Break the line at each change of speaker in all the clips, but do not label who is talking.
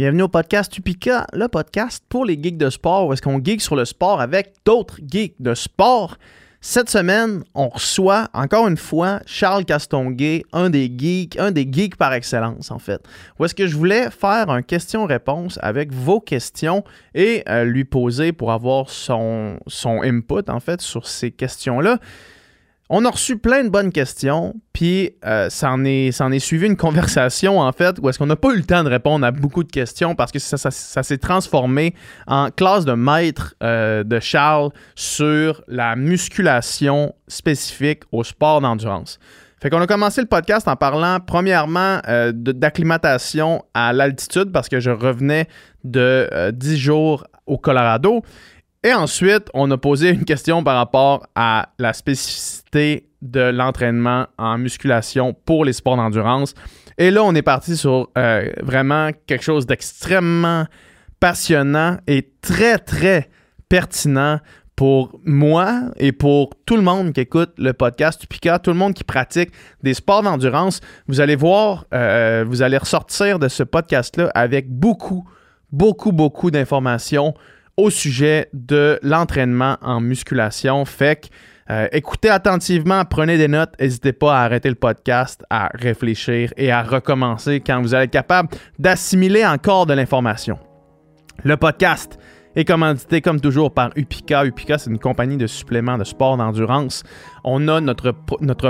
Bienvenue au podcast Upica, le podcast pour les geeks de sport, où est-ce qu'on geek sur le sport avec d'autres geeks de sport. Cette semaine, on reçoit encore une fois Charles Castonguay, un des geeks, un des geeks par excellence en fait. Où est-ce que je voulais faire un question-réponse avec vos questions et euh, lui poser pour avoir son, son input en fait sur ces questions-là. On a reçu plein de bonnes questions, puis euh, ça, en est, suivi une conversation, en fait, où est-ce qu'on n'a pas eu le temps de répondre à beaucoup de questions parce que ça, s'est transformé en classe de maître euh, de Charles sur la musculation spécifique au sport d'endurance. Fait qu'on a commencé le podcast en parlant, premièrement, euh, d'acclimatation à l'altitude parce que je revenais de euh, 10 jours au Colorado. Et ensuite, on a posé une question par rapport à la spécificité de l'entraînement en musculation pour les sports d'endurance. Et là, on est parti sur euh, vraiment quelque chose d'extrêmement passionnant et très, très pertinent pour moi et pour tout le monde qui écoute le podcast Tupica, tout le monde qui pratique des sports d'endurance. Vous allez voir, euh, vous allez ressortir de ce podcast-là avec beaucoup, beaucoup, beaucoup d'informations au sujet de l'entraînement en musculation. Fait que euh, écoutez attentivement, prenez des notes, n'hésitez pas à arrêter le podcast, à réfléchir et à recommencer quand vous allez capable d'assimiler encore de l'information. Le podcast est commandité comme toujours par Upica. Upica, c'est une compagnie de suppléments de sport d'endurance. On a notre,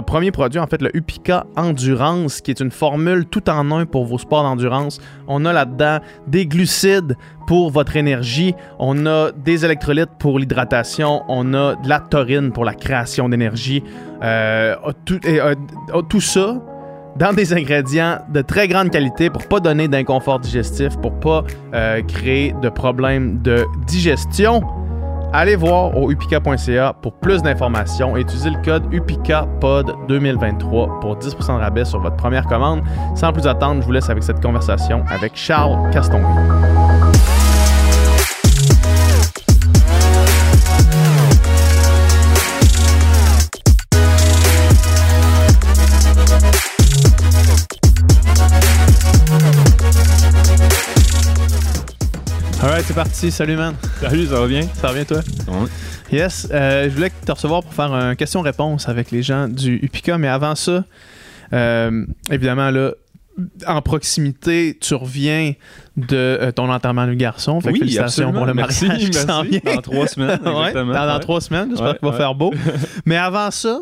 premier produit, en fait, le Upica Endurance, qui est une formule tout en un pour vos sports d'endurance. On a là-dedans des glucides pour votre énergie. On a des électrolytes pour l'hydratation. On a de la taurine pour la création d'énergie. Euh, et, euh, tout ça dans des ingrédients de très grande qualité pour pas donner d'inconfort digestif, pour pas euh, créer de problèmes de digestion. Allez voir au upica.ca pour plus d'informations et utilisez le code UPICAPOD2023 pour 10% de rabais sur votre première commande. Sans plus attendre, je vous laisse avec cette conversation avec Charles Caston. Alright, c'est parti. Salut, man.
Salut, ça va bien?
Ça va bien, toi?
Ouais.
Yes. euh, je voulais te recevoir pour faire un question-réponse avec les gens du UPICA, mais avant ça, euh, évidemment, là, en proximité, tu reviens de euh, ton enterrement du garçon. Fait
Oui,
félicitations
absolument.
pour le
Merci,
mariage qui
merci.
vient.
Dans trois semaines, exactement.
dans, dans
Ouais.
trois semaines, j'espère
Ouais,
qu'il va faire beau. Mais avant ça,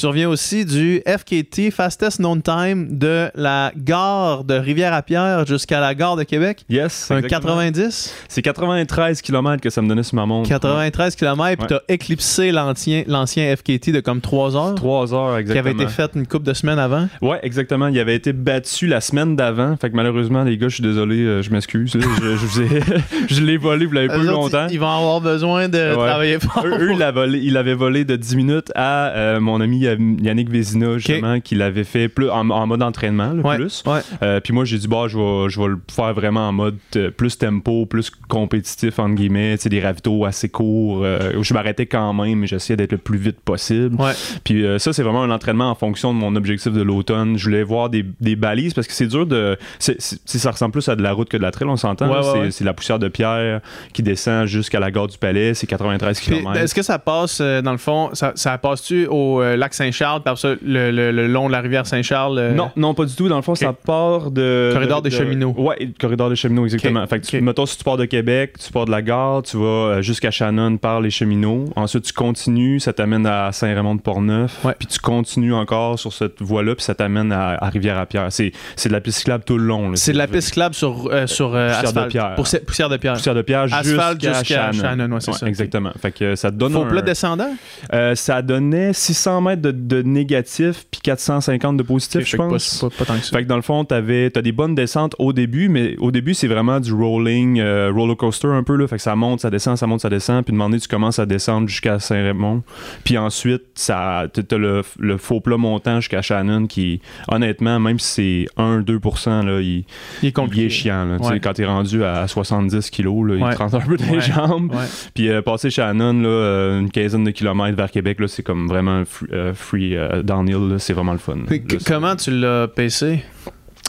tu reviens aussi du FKT, Fastest Known Time, de la gare de Rivière-à-Pierre jusqu'à la gare de Québec.
Yes.
Un
exactement.
90,
C'est 93 km que ça me donnait sur ma montre.
93 km, puis
Ouais.
tu as éclipsé l'ancien FKT de comme 3 heures.
3 heures,
qui
exactement.
avait été fait une couple de semaines avant.
Ouais, exactement. Il avait été battu la semaine d'avant. Fait que malheureusement, les gars, je suis désolé, euh, je m'excuse. Je, je ai- je l'ai volé, vous l'avez pas eu longtemps.
Ils vont avoir besoin de
Ouais.
travailler fort.
Eux, eux, il l'avaient volé de 10 minutes à euh, mon ami Yannick Vézina, justement, qui l'avait fait plus en, en mode entraînement, le
Ouais,
plus.
ouais.
Euh, puis moi, j'ai dit, bah, je vais, je vais le faire vraiment en mode euh, plus tempo, plus compétitif, entre guillemets, tu sais, des ravitaux assez courts. euh, où je m'arrêtais quand même, mais j'essayais d'être le plus vite possible. Puis euh, ça, c'est vraiment un entraînement en fonction de mon objectif de l'automne. Je voulais voir des, des balises parce que c'est dur de. ça ressemble plus à de la route que de la trail, on s'entend. C'est la poussière de pierre qui descend jusqu'à la gare du Palais. C'est 93
Puis,
km.
Est-ce que ça passe, euh, dans le fond, ça, ça passe-tu au euh, lac Saint-Charles, par ça, le, le- le long de la rivière Saint-Charles? euh,
Non, non, pas du tout. Dans le fond, ça part de.
Corridor
de-
des
de-
cheminots.
Ouais, le corridor des cheminots, exactement.
Ok,
Fait que, tu- mettons, si tu pars de Québec, tu pars de la gare, tu vas euh, jusqu'à Shannon par les cheminots. Ensuite, tu continues, ça t'amène à Saint-Raymond-de-Portneuf.
Ouais.
Puis tu continues encore sur cette voie-là, puis ça t'amène à, à Rivière-à-Pierre. C'est c'est de la piste cyclable tout le long. là.
C'est de la piste cyclable sur, euh, sur euh,
poussière de
asphalte.
pierre.
Poussière, poussière de pierre.
Poussière de pierre jusqu'à
jusqu'à
Shannon.
Shannon, ouais, c'est ça.
Exactement. Fait que ça te donne
Faux
un-
plat descendant?
euh, ça donnait 600 mètres de, de négatif puis 450 de positif,
Ok,
je pense.
Pas, pas- pas tant que ça.
Fait que dans le fond, t'avais, t'as des bonnes descentes au début, mais au début, c'est vraiment du rolling, euh, roller coaster un peu. Là. Fait que ça monte, ça descend, ça monte, ça descend. Puis de moment donné, tu commences à descendre jusqu'à Saint-Raymond. Puis ensuite, ça, t'as le, le faux plat montant jusqu'à Shannon qui, honnêtement, même si c'est 1-2%, là, il,
Il est
il
compliqué.
est chiant. Là.
Ouais.
Quand t'es rendu à 70 kilos, là,
Ouais.
il te rentre un peu dans
Ouais.
les jambes. Puis euh, passer Shannon, là, euh, une quinzaine de kilomètres vers Québec, là, c'est comme vraiment un euh, free, euh, downhill. C'est vraiment le fun. Là,
comment tu l'as PC?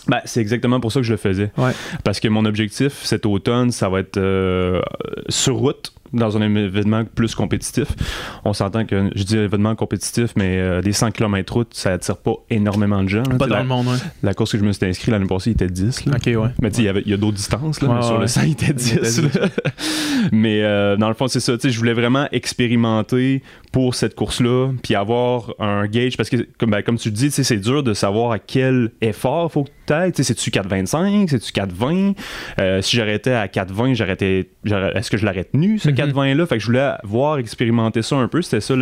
Ben, c'est exactement pour ça que je le faisais.
Ouais.
Parce que mon objectif cet automne, ça va être euh, sur route dans un événement plus compétitif. On s'entend que je dis événement compétitif, mais euh, des 100 km route, ça attire pas énormément de gens.
Pas dans
la,
le monde, ouais.
la course que je me suis inscrit l'année passée, il était 10. Là.
Ok, ouais.
Mais tu sais, il y a d'autres distances, là,
Ouais,
mais sur le 100, il était 10.
était 10.
là. mais euh, dans le fond, c'est ça. tu sais, Je voulais vraiment expérimenter pour cette course-là, puis avoir un gauge, parce que, comme, ben, comme tu dis, c'est dur de savoir à quel effort faut que tu ailles. C'est-tu 4,25? C'est-tu 4,20? Euh, si j'arrêtais à 4,20, j'arrêtais, j'aurais- est-ce que je l'aurais tenu, ce
Mhm.
4,20-là? Fait que je voulais voir, expérimenter ça un peu. C'était ça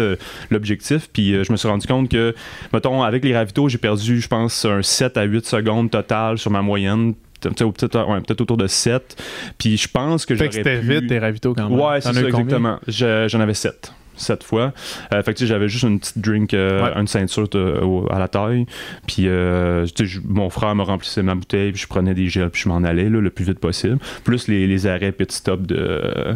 l'objectif. Puis euh, je me suis rendu compte que, mettons, avec les ravitaux, j'ai perdu, je pense, un 7 à 8 secondes total sur ma moyenne. Peut-être ouais, autour de 7. Puis je pense que
Fait
j'aurais
que c'était
pu...
vite tes ravitaux quand même.
Ouais, c'est ça, exactement. Je- J'en avais 7. 7 fois. Euh, fait que j'avais juste une petite drink, euh,
Ouais.
une ceinture au- à la taille. Puis euh, mon frère me remplissait ma bouteille, puis je prenais des gels, puis je m'en allais là, le plus vite possible. Plus les, les arrêts pit stop de,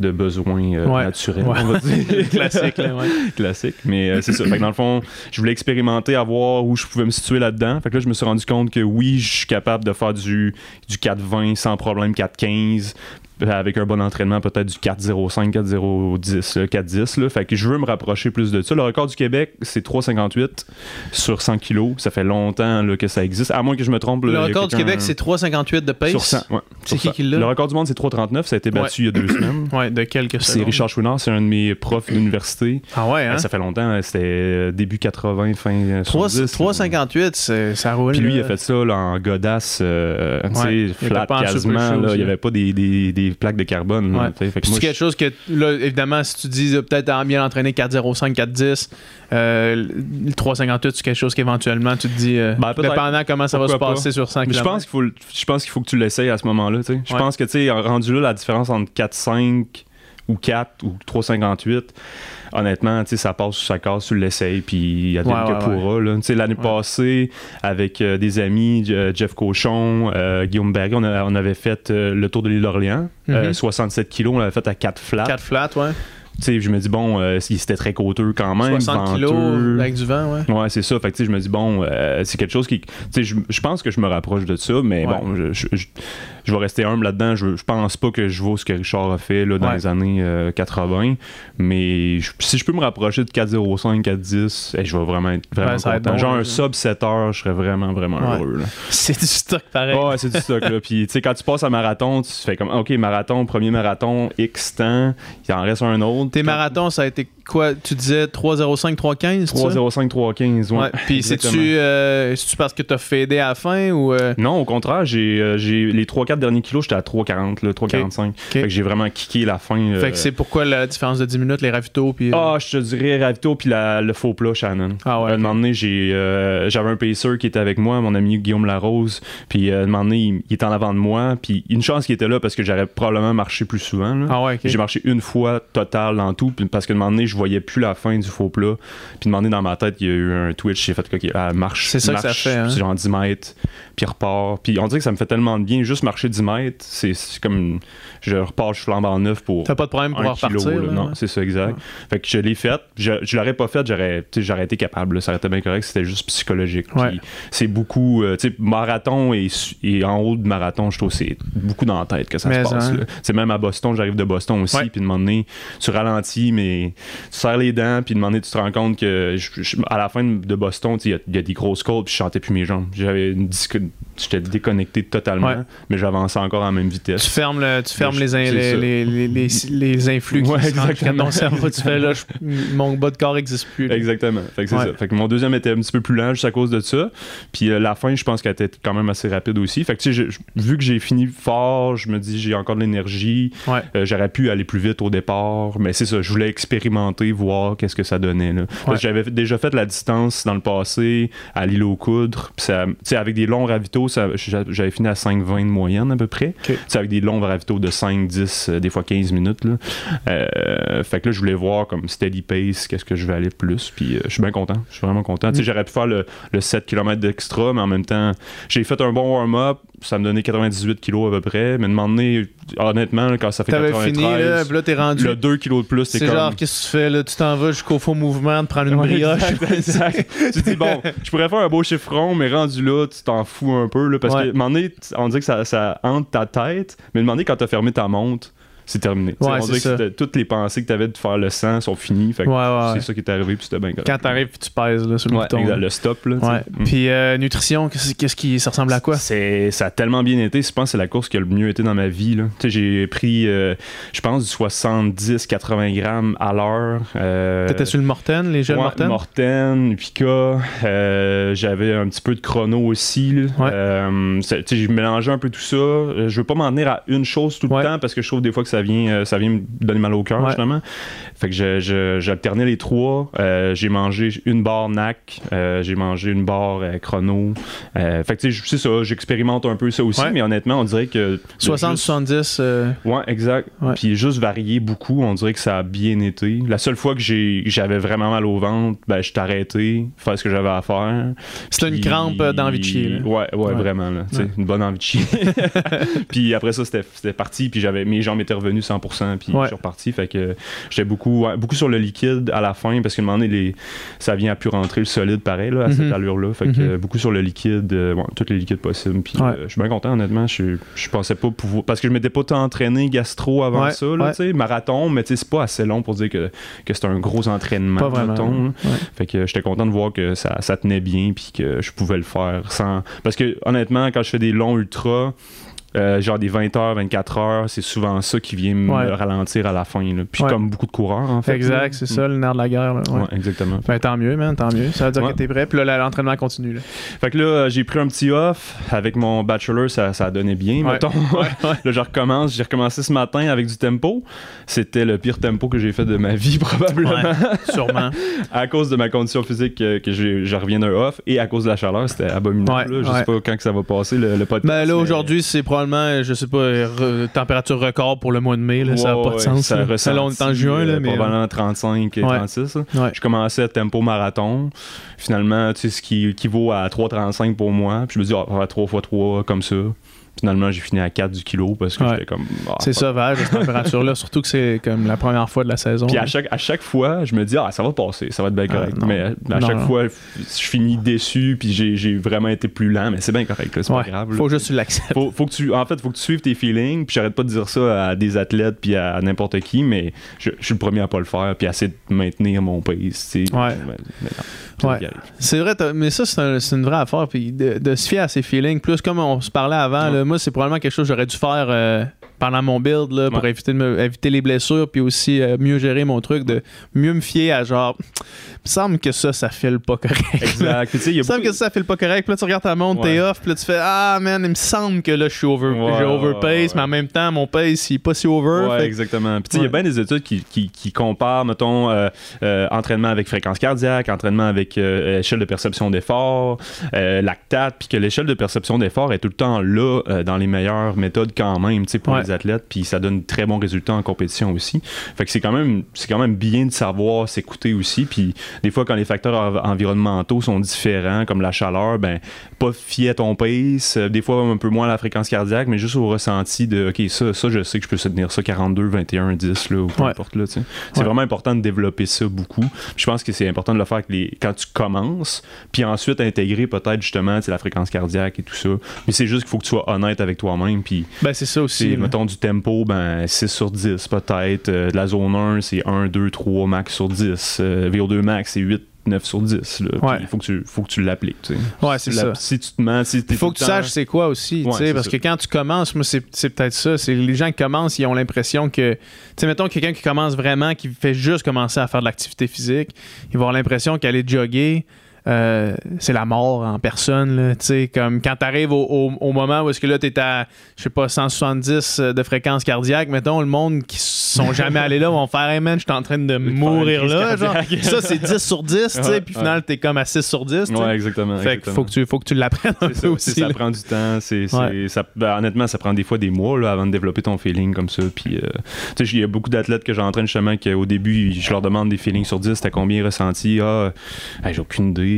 de besoins euh,
Ouais.
naturels,
Ouais.
on va dire.
Classique, là.
Classique. Mais c'est ça. Fait que dans le fond, je voulais expérimenter à voir où je pouvais me situer là-dedans. Fait que là, je me suis rendu compte que oui, je suis capable de faire du, du 4,20 sans problème, 4,15 euh, avec un bon entraînement, peut-être du 4,05, 4,010, là, 4,10. Là. Fait que je veux me rapprocher plus de ça. Le record du Québec, c'est 3,58 sur 100 kilos. Ça fait longtemps là, que ça existe. À moins que je me trompe. là,
Le record du Québec, c'est 3,58 de pace?
sur 100. ouais,
C'est qui
100.
qui l'a?
Le record du monde, c'est 3,39. Ça a été battu il y a deux semaines.
Ouais, de quelques
C'est. Richard Chouinard, c'est un de mes profs d'université.
Ah ouais, hein?
Ça fait longtemps, c'était euh, début 80, fin euh,
3
70.
3,58, c'est- ça roule.
Puis lui, il a fait ça là, en godasse, euh, tu sais, flat quasiment. Il n'y avait pas des, des, des plaques de carbone.
Ouais.
Fait que moi,
c'est quelque chose que, là, évidemment, si tu dis euh, peut-être en bien entraîné 4,05, 4,10, euh, le 3,58, c'est quelque chose qu'éventuellement tu te dis, euh,
Ben,
dépendant comment ça va se
pas.
passer sur 100
Mais
km.
je pense qu'il faut, je pense qu'il faut que tu l'essayes à ce moment-là. Je
Ouais.
pense que tu sais, rendu là, la différence entre 4,5 ou 4 ou 3,58, honnêtement, ça passe ça casse, tu l'essayes, puis il y a
Ouais,
que
ouais,
pourra. sais, L'année
Ouais.
passée, avec euh, des amis, euh, Jeff Cochon, euh, Guillaume Barry, on, a- on avait fait le tour de l'île d'Orléans. Euh,
Mhm.
67 kilos, on l'avait fait à 4 flats.
4 flats, ouais.
Je me dis, bon, euh, c'était très coûteux quand même.
60 kilos avec du vent, ouais.
Ouais, c'est ça. Fait que, je me dis, bon, euh, c'est quelque chose qui. Je, je pense que je me rapproche de ça, mais
Ouais.
bon, je, je, je- vais rester humble là-dedans. Je, je pense pas que je vaux ce que Richard a fait là, dans
Ouais.
les années euh, 80, mais je- si je peux me rapprocher de 4,05, 4,10, eh, je vais vraiment être vraiment
Ouais, être
content.
bon,
Genre un sub 7 heures, je serais vraiment, vraiment
Ouais.
heureux. là.
C'est du stock pareil.
Ouais, c'est du stock là. Puis tu sais, quand tu passes à marathon, tu fais comme OK, marathon, premier marathon, X temps, il en reste un autre.
Tes marathons, ça a été quoi Tu disais 3,05, 3,15 c'est ça?
3,05, 3,15, ouais.
Ouais. Puis c'est-tu euh, parce que t'as fadé à la fin ou. euh,
Non, au contraire, j'ai euh, j'ai- les 3-4 derniers kilos, j'étais à 3,40, là, 3,45. Fait que j'ai vraiment kické la fin. euh,
Fait que c'est pourquoi la différence de 10 minutes, les ravitaux, puis. euh,
Ah, je te dirais Ravito puis la- le faux plat Shannon.
Ah ouais,
Un moment donné, j'ai, euh, j'avais un pacer qui était avec moi, mon ami Guillaume Larose. Puis un moment donné, il, il était en avant de moi. Puis une chance qu'il était là parce que j'aurais probablement marché plus souvent. là.
Ah ouais.
J'ai marché une fois total dans tout, parce que un moment donné, je voyais plus la fin du faux plat. Puis donné, dans ma tête, il y a eu un twitch, j'ai fait ok, ah, marche.
C'est ça que ça
marche,
fait, hein.
genre 10 mètres, puis repart. Puis on dirait que ça me fait tellement de bien, juste marcher 10 mètres, c'est, comme, je repars, je flambe en neuf pour
T'as pas de problème pour repartir.
kilo, là.
là,
non,
ouais.
c'est ça, exact. Fait que je l'ai fait. Je, je l'aurais pas fait, j'aurais, été capable. là. Ça aurait été bien correct. C'était juste psychologique.
Ouais.
C'est beaucoup, euh, tu sais, marathon et, et en haut de marathon, je trouve que c'est beaucoup dans la tête que ça
Mais
se passe.
hein.
C'est même à Boston, j'arrive de Boston aussi. Puis de moment donné, tu ralentis, mais tu serres les dents. Puis de moment donné, tu te rends compte que je- je- à la fin de Boston, tu sais, il y a- il y, a des grosses côtes, puis je chantais plus mes jambes. J'avais une disque- good J'étais déconnecté totalement,
Ouais.
mais j'avançais encore à la même
Tu
vitesse.
fermes, le, tu fermes les, in- les, les, les, les, les influx qui
Ouais, exactement.
ton cerveau. Tu fais là, je- mon bas de corps n'existe plus. là.
Exactement. Fait que
Ouais.
ça. Fait que mon deuxième était un petit peu plus lent juste à cause de ça. Puis euh, la fin, je pense qu'elle était quand même assez rapide aussi. Fait que tu sais, vu que j'ai fini fort, je me dis j'ai encore de l'énergie. Euh, J'aurais pu aller plus vite au départ, mais c'est ça. Je voulais expérimenter, voir qu'est-ce que ça donnait. J'avais déjà fait la distance dans le passé à l'île aux coudres. Puis ça- tu avec des longs ravitaux, j'avais fini à 5,20 de moyenne à peu près.
Ok.
Tu sais, avec des longs ravitaux de 5, 10, euh, des fois 15 minutes. Là. Euh, fait que là, je voulais voir comme steady pace, qu'est-ce que je vais aller plus. Puis euh, je suis bien content. Je suis vraiment content.
Mm.
j'aurais pu faire le, le 7 km d'extra, mais en même temps, j'ai fait un bon warm-up. Ça me donnait 98 kilos à peu près. Mais de donné, honnêtement, quand ça fait
T'avais
93,
fini, là, puis là, t'es rendu.
le 2 kilos de plus, c'est
C'est
comme...
genre, qu'est-ce que tu fais, là? Tu t'en vas jusqu'au faux mouvement de prendre une
Ouais,
brioche.
Exact, exact. tu te dis, bon, je pourrais faire un beau chiffron, mais rendu là, tu t'en fous un peu. Là, parce
Ouais.
que, à un moment donné, on dit que ça, ça hante ta tête, mais moment donné, quand t'as fermé ta montre, c'est terminé. Tu
Ouais,
on dirait que toutes les pensées que t'avais de faire le sang sont finies. Fait que
Ouais, ouais,
c'est ça qui est arrivé, puis c'était bien correct.
Quand t'arrives, puis tu pèses, là, sur le
Ouais,
bouton.
exact,
là.
le stop, là. tu. Mm.
Puis euh, nutrition, qu'est-ce qui ça ressemble à quoi?
C'est, ça a tellement bien été. Je pense que c'est la course qui a le mieux été dans ma vie. Là. Tu J'ai pris, euh, je pense, du 70-80 grammes à l'heure. Euh,
T'étais sur le Morten, les gels Morten?
Morten, Pika. euh, j'avais un petit peu de chrono aussi. là. Tu j'ai mélangé un peu tout ça. Je veux pas m'en tenir à une chose tout le temps parce que je trouve des fois que ça vient, euh, ça vient me donner mal au cœur,
Ouais.
justement. Fait que je- je- j'alternais les trois. Euh, j'ai mangé une barre NAC. euh, j'ai mangé une barre euh, chrono. Fait que tu sais, c'est ça. J'expérimente un peu ça aussi.
Ouais.
Mais honnêtement, on dirait que. de
60-70. euh,
juste- Ouais, exact.
Ouais.
Puis juste varié beaucoup, on dirait que ça a bien été. La seule fois que j'ai- j'avais vraiment mal au ventre, ben, je arrêté, faire ce que j'avais à faire.
C'était une crampe d'envie de chier.
Ouais, ouais, vraiment. Là. Une bonne envie de chier. puis après ça, c'était c'était parti. Puis j'avais mes jambes étaient revenues 100%. Puis
Ouais.
je suis reparti. Fait que j'étais beaucoup, beaucoup sur le liquide à la fin parce qu'à un moment donné, les, ça vient à plus rentrer le solide pareil là, à cette
Mhm.
allure-là. Fait que
Mhm.
euh, beaucoup sur le liquide, euh, ouais, tous les liquides possibles. Puis
Ouais.
euh, je suis bien content, honnêtement. Je, je pensais pas pouvoir. Parce que je m'étais pas tant entraîné gastro avant
Ouais,
ça. Là,
ouais.
tu sais, Marathon, mais tu sais, c'est pas assez long pour dire que, que c'est un gros entraînement.
Pas vraiment. Ouais.
Fait que j'étais content de voir que ça, ça tenait bien puis que je pouvais le faire sans. Parce que honnêtement, quand je fais des longs ultras, euh, genre des 20 heures, 24 heures, c'est souvent ça qui vient me
Ouais.
ralentir à la fin. là. Puis
Ouais.
comme beaucoup de coureurs, en fait.
Exact, c'est ça, le nerf de la guerre. là, ouais.
Ouais, exactement.
Ben, tant mieux, man, tant mieux. Ça veut dire
Ouais.
que t'es prêt. Puis là, l'entraînement continue. Là.
Fait que là, euh, j'ai pris un petit off. Avec mon bachelor, ça, ça a donné bien,
Ouais.
mettons.
ouais.
là, je recommence. J'ai recommencé ce matin avec du tempo. C'était le pire tempo que j'ai fait de ma vie, probablement.
Sûrement.
à cause de ma condition physique euh, que j'ai- je reviens d'un off et à cause de la chaleur, c'était abominable.
Ouais,
là. Je
ouais.
sais pas quand que ça va passer le, le podcast.
Ben là,
mais-
aujourd'hui, c'est probablement, je sais pas, re- température record pour le mois de mai. Là, ça n'a pas de
ouais,
sens.
ça
là. Là, on est en juin, là,
euh,
mais. euh,
Probablement 35 et
Ouais.
36. là.
Ouais.
Je commençais à tempo marathon. Finalement, tu sais, ce qui équivaut à 3,35 pour moi. Puis je me dis, ah, on va faire 3 x 3 comme ça. Finalement, j'ai fini à 4 du kilo parce que
Ouais.
j'étais comme. ah,
C'est
fuck.
sauvage, cette température-là. Surtout que c'est comme la première fois de la saison.
Puis à chaque, à chaque fois, je me dis, ah, ça va passer, ça va être bien
Ah,
correct. mais à, à
Non,
chaque
non.
fois, je finis déçu, puis j'ai, vraiment été plus lent, mais c'est bien correct, c'est
Ouais,
pas grave. là.
Faut juste que tu l'acceptes.
Faut, faut que tu, en fait, faut que tu suives tes feelings, puis j'arrête pas de dire ça à des athlètes puis à n'importe qui, mais je, je suis le premier à pas le faire, puis à essayer de maintenir mon pace, tu sais.
Ouais.
Mais- mais
Ouais. C'est vrai, mais ça, c'est un- c'est une vraie affaire. Puis de, de se fier à ses feelings. Plus comme on se parlait avant,
Ouais.
là, moi, c'est probablement quelque chose que j'aurais dû faire euh, pendant mon build là, pour
Ouais.
éviter, de me- éviter les blessures. Puis aussi euh, mieux gérer mon truc, de mieux me fier à genre. Il me semble que ça, ça file pas correct.
Exact. Il
me semble que ça, ça file pas correct. Puis là, tu regardes ta montre, t'es
Ouais.
off. Puis là, tu fais Ah, man, il me semble que là, je suis over,
Ouais,
overpace. Mais en même temps, mon pace, il est pas si over.
Ouais,
Fait
exactement. Puis tu sais, il y a bien des études qui, qui, qui comparent, mettons, euh, euh, entraînement avec fréquence cardiaque, entraînement avec échelle de perception d'effort, lactate, puis que l'échelle de perception d'effort est tout le temps là dans les meilleures méthodes quand même, tu sais, pour les athlètes, puis ça donne très bons résultats en compétition aussi. Fait c'est quand même, c'est quand même bien de savoir s'écouter aussi, puis des fois quand les facteurs env- environnementaux sont différents, comme la chaleur, ben pas fier à ton pace, euh, des fois un peu moins à la fréquence cardiaque, mais juste au ressenti de OK, ça, ça je sais que je peux soutenir ça 42, 21, 10 là, ou peu
Ouais.
importe là. C'est
Ouais.
vraiment important de développer ça beaucoup. Je pense que c'est important de le faire avec les... quand tu commences, puis ensuite intégrer peut-être justement la fréquence cardiaque et tout ça. Mais c'est juste qu'il faut que tu sois honnête avec toi-même, puis
Ben, c'est ça aussi.
mettons, du tempo, ben 6 sur 10 peut-être. Euh, de la zone 1, c'est 1, 2, 3 max sur 10. Euh, VO2 max, c'est 8, 9 sur 10. Là. Puis
Ouais.
Il faut que tu, faut que tu l'appliques.
Ouais, c'est ça.
Si tu te mens, si
Il faut que tu
temps-
saches c'est quoi aussi, tu
Ouais,
parce
ça.
que quand tu commences, moi c'est peut-être ça, c'est les gens qui commencent, ils ont l'impression que, tu sais, mettons quelqu'un qui commence vraiment, qui fait juste commencer à faire de l'activité physique, il va avoir l'impression qu'aller jogger, euh, c'est la mort en personne, là, tu sais, comme quand t'arrives au, au, au moment où est-ce que là t'es à, je sais pas, 170 de fréquence cardiaque, mettons, le monde qui sont jamais allés là vont faire, hey man, je suis en train de mourir là, genre, ça c'est 10 sur 10, tu sais, puis finalement t'es comme à 6 sur 10, tu sais.
Ouais, exactement.
Fait
exactement.
faut que tu, faut que tu l'apprennes un
C'est
peu
ça,
aussi.
prend du temps. C'est, c'est-
Ouais.
ça, ben, honnêtement, ça prend des fois des mois là, avant de développer ton feeling comme ça. Puis, euh, tu sais, il y a beaucoup d'athlètes que j'entraîne justement qu'au début, je leur demande des feelings sur 10, t'as combien ressenti? Ah, hey, j'ai aucune idée.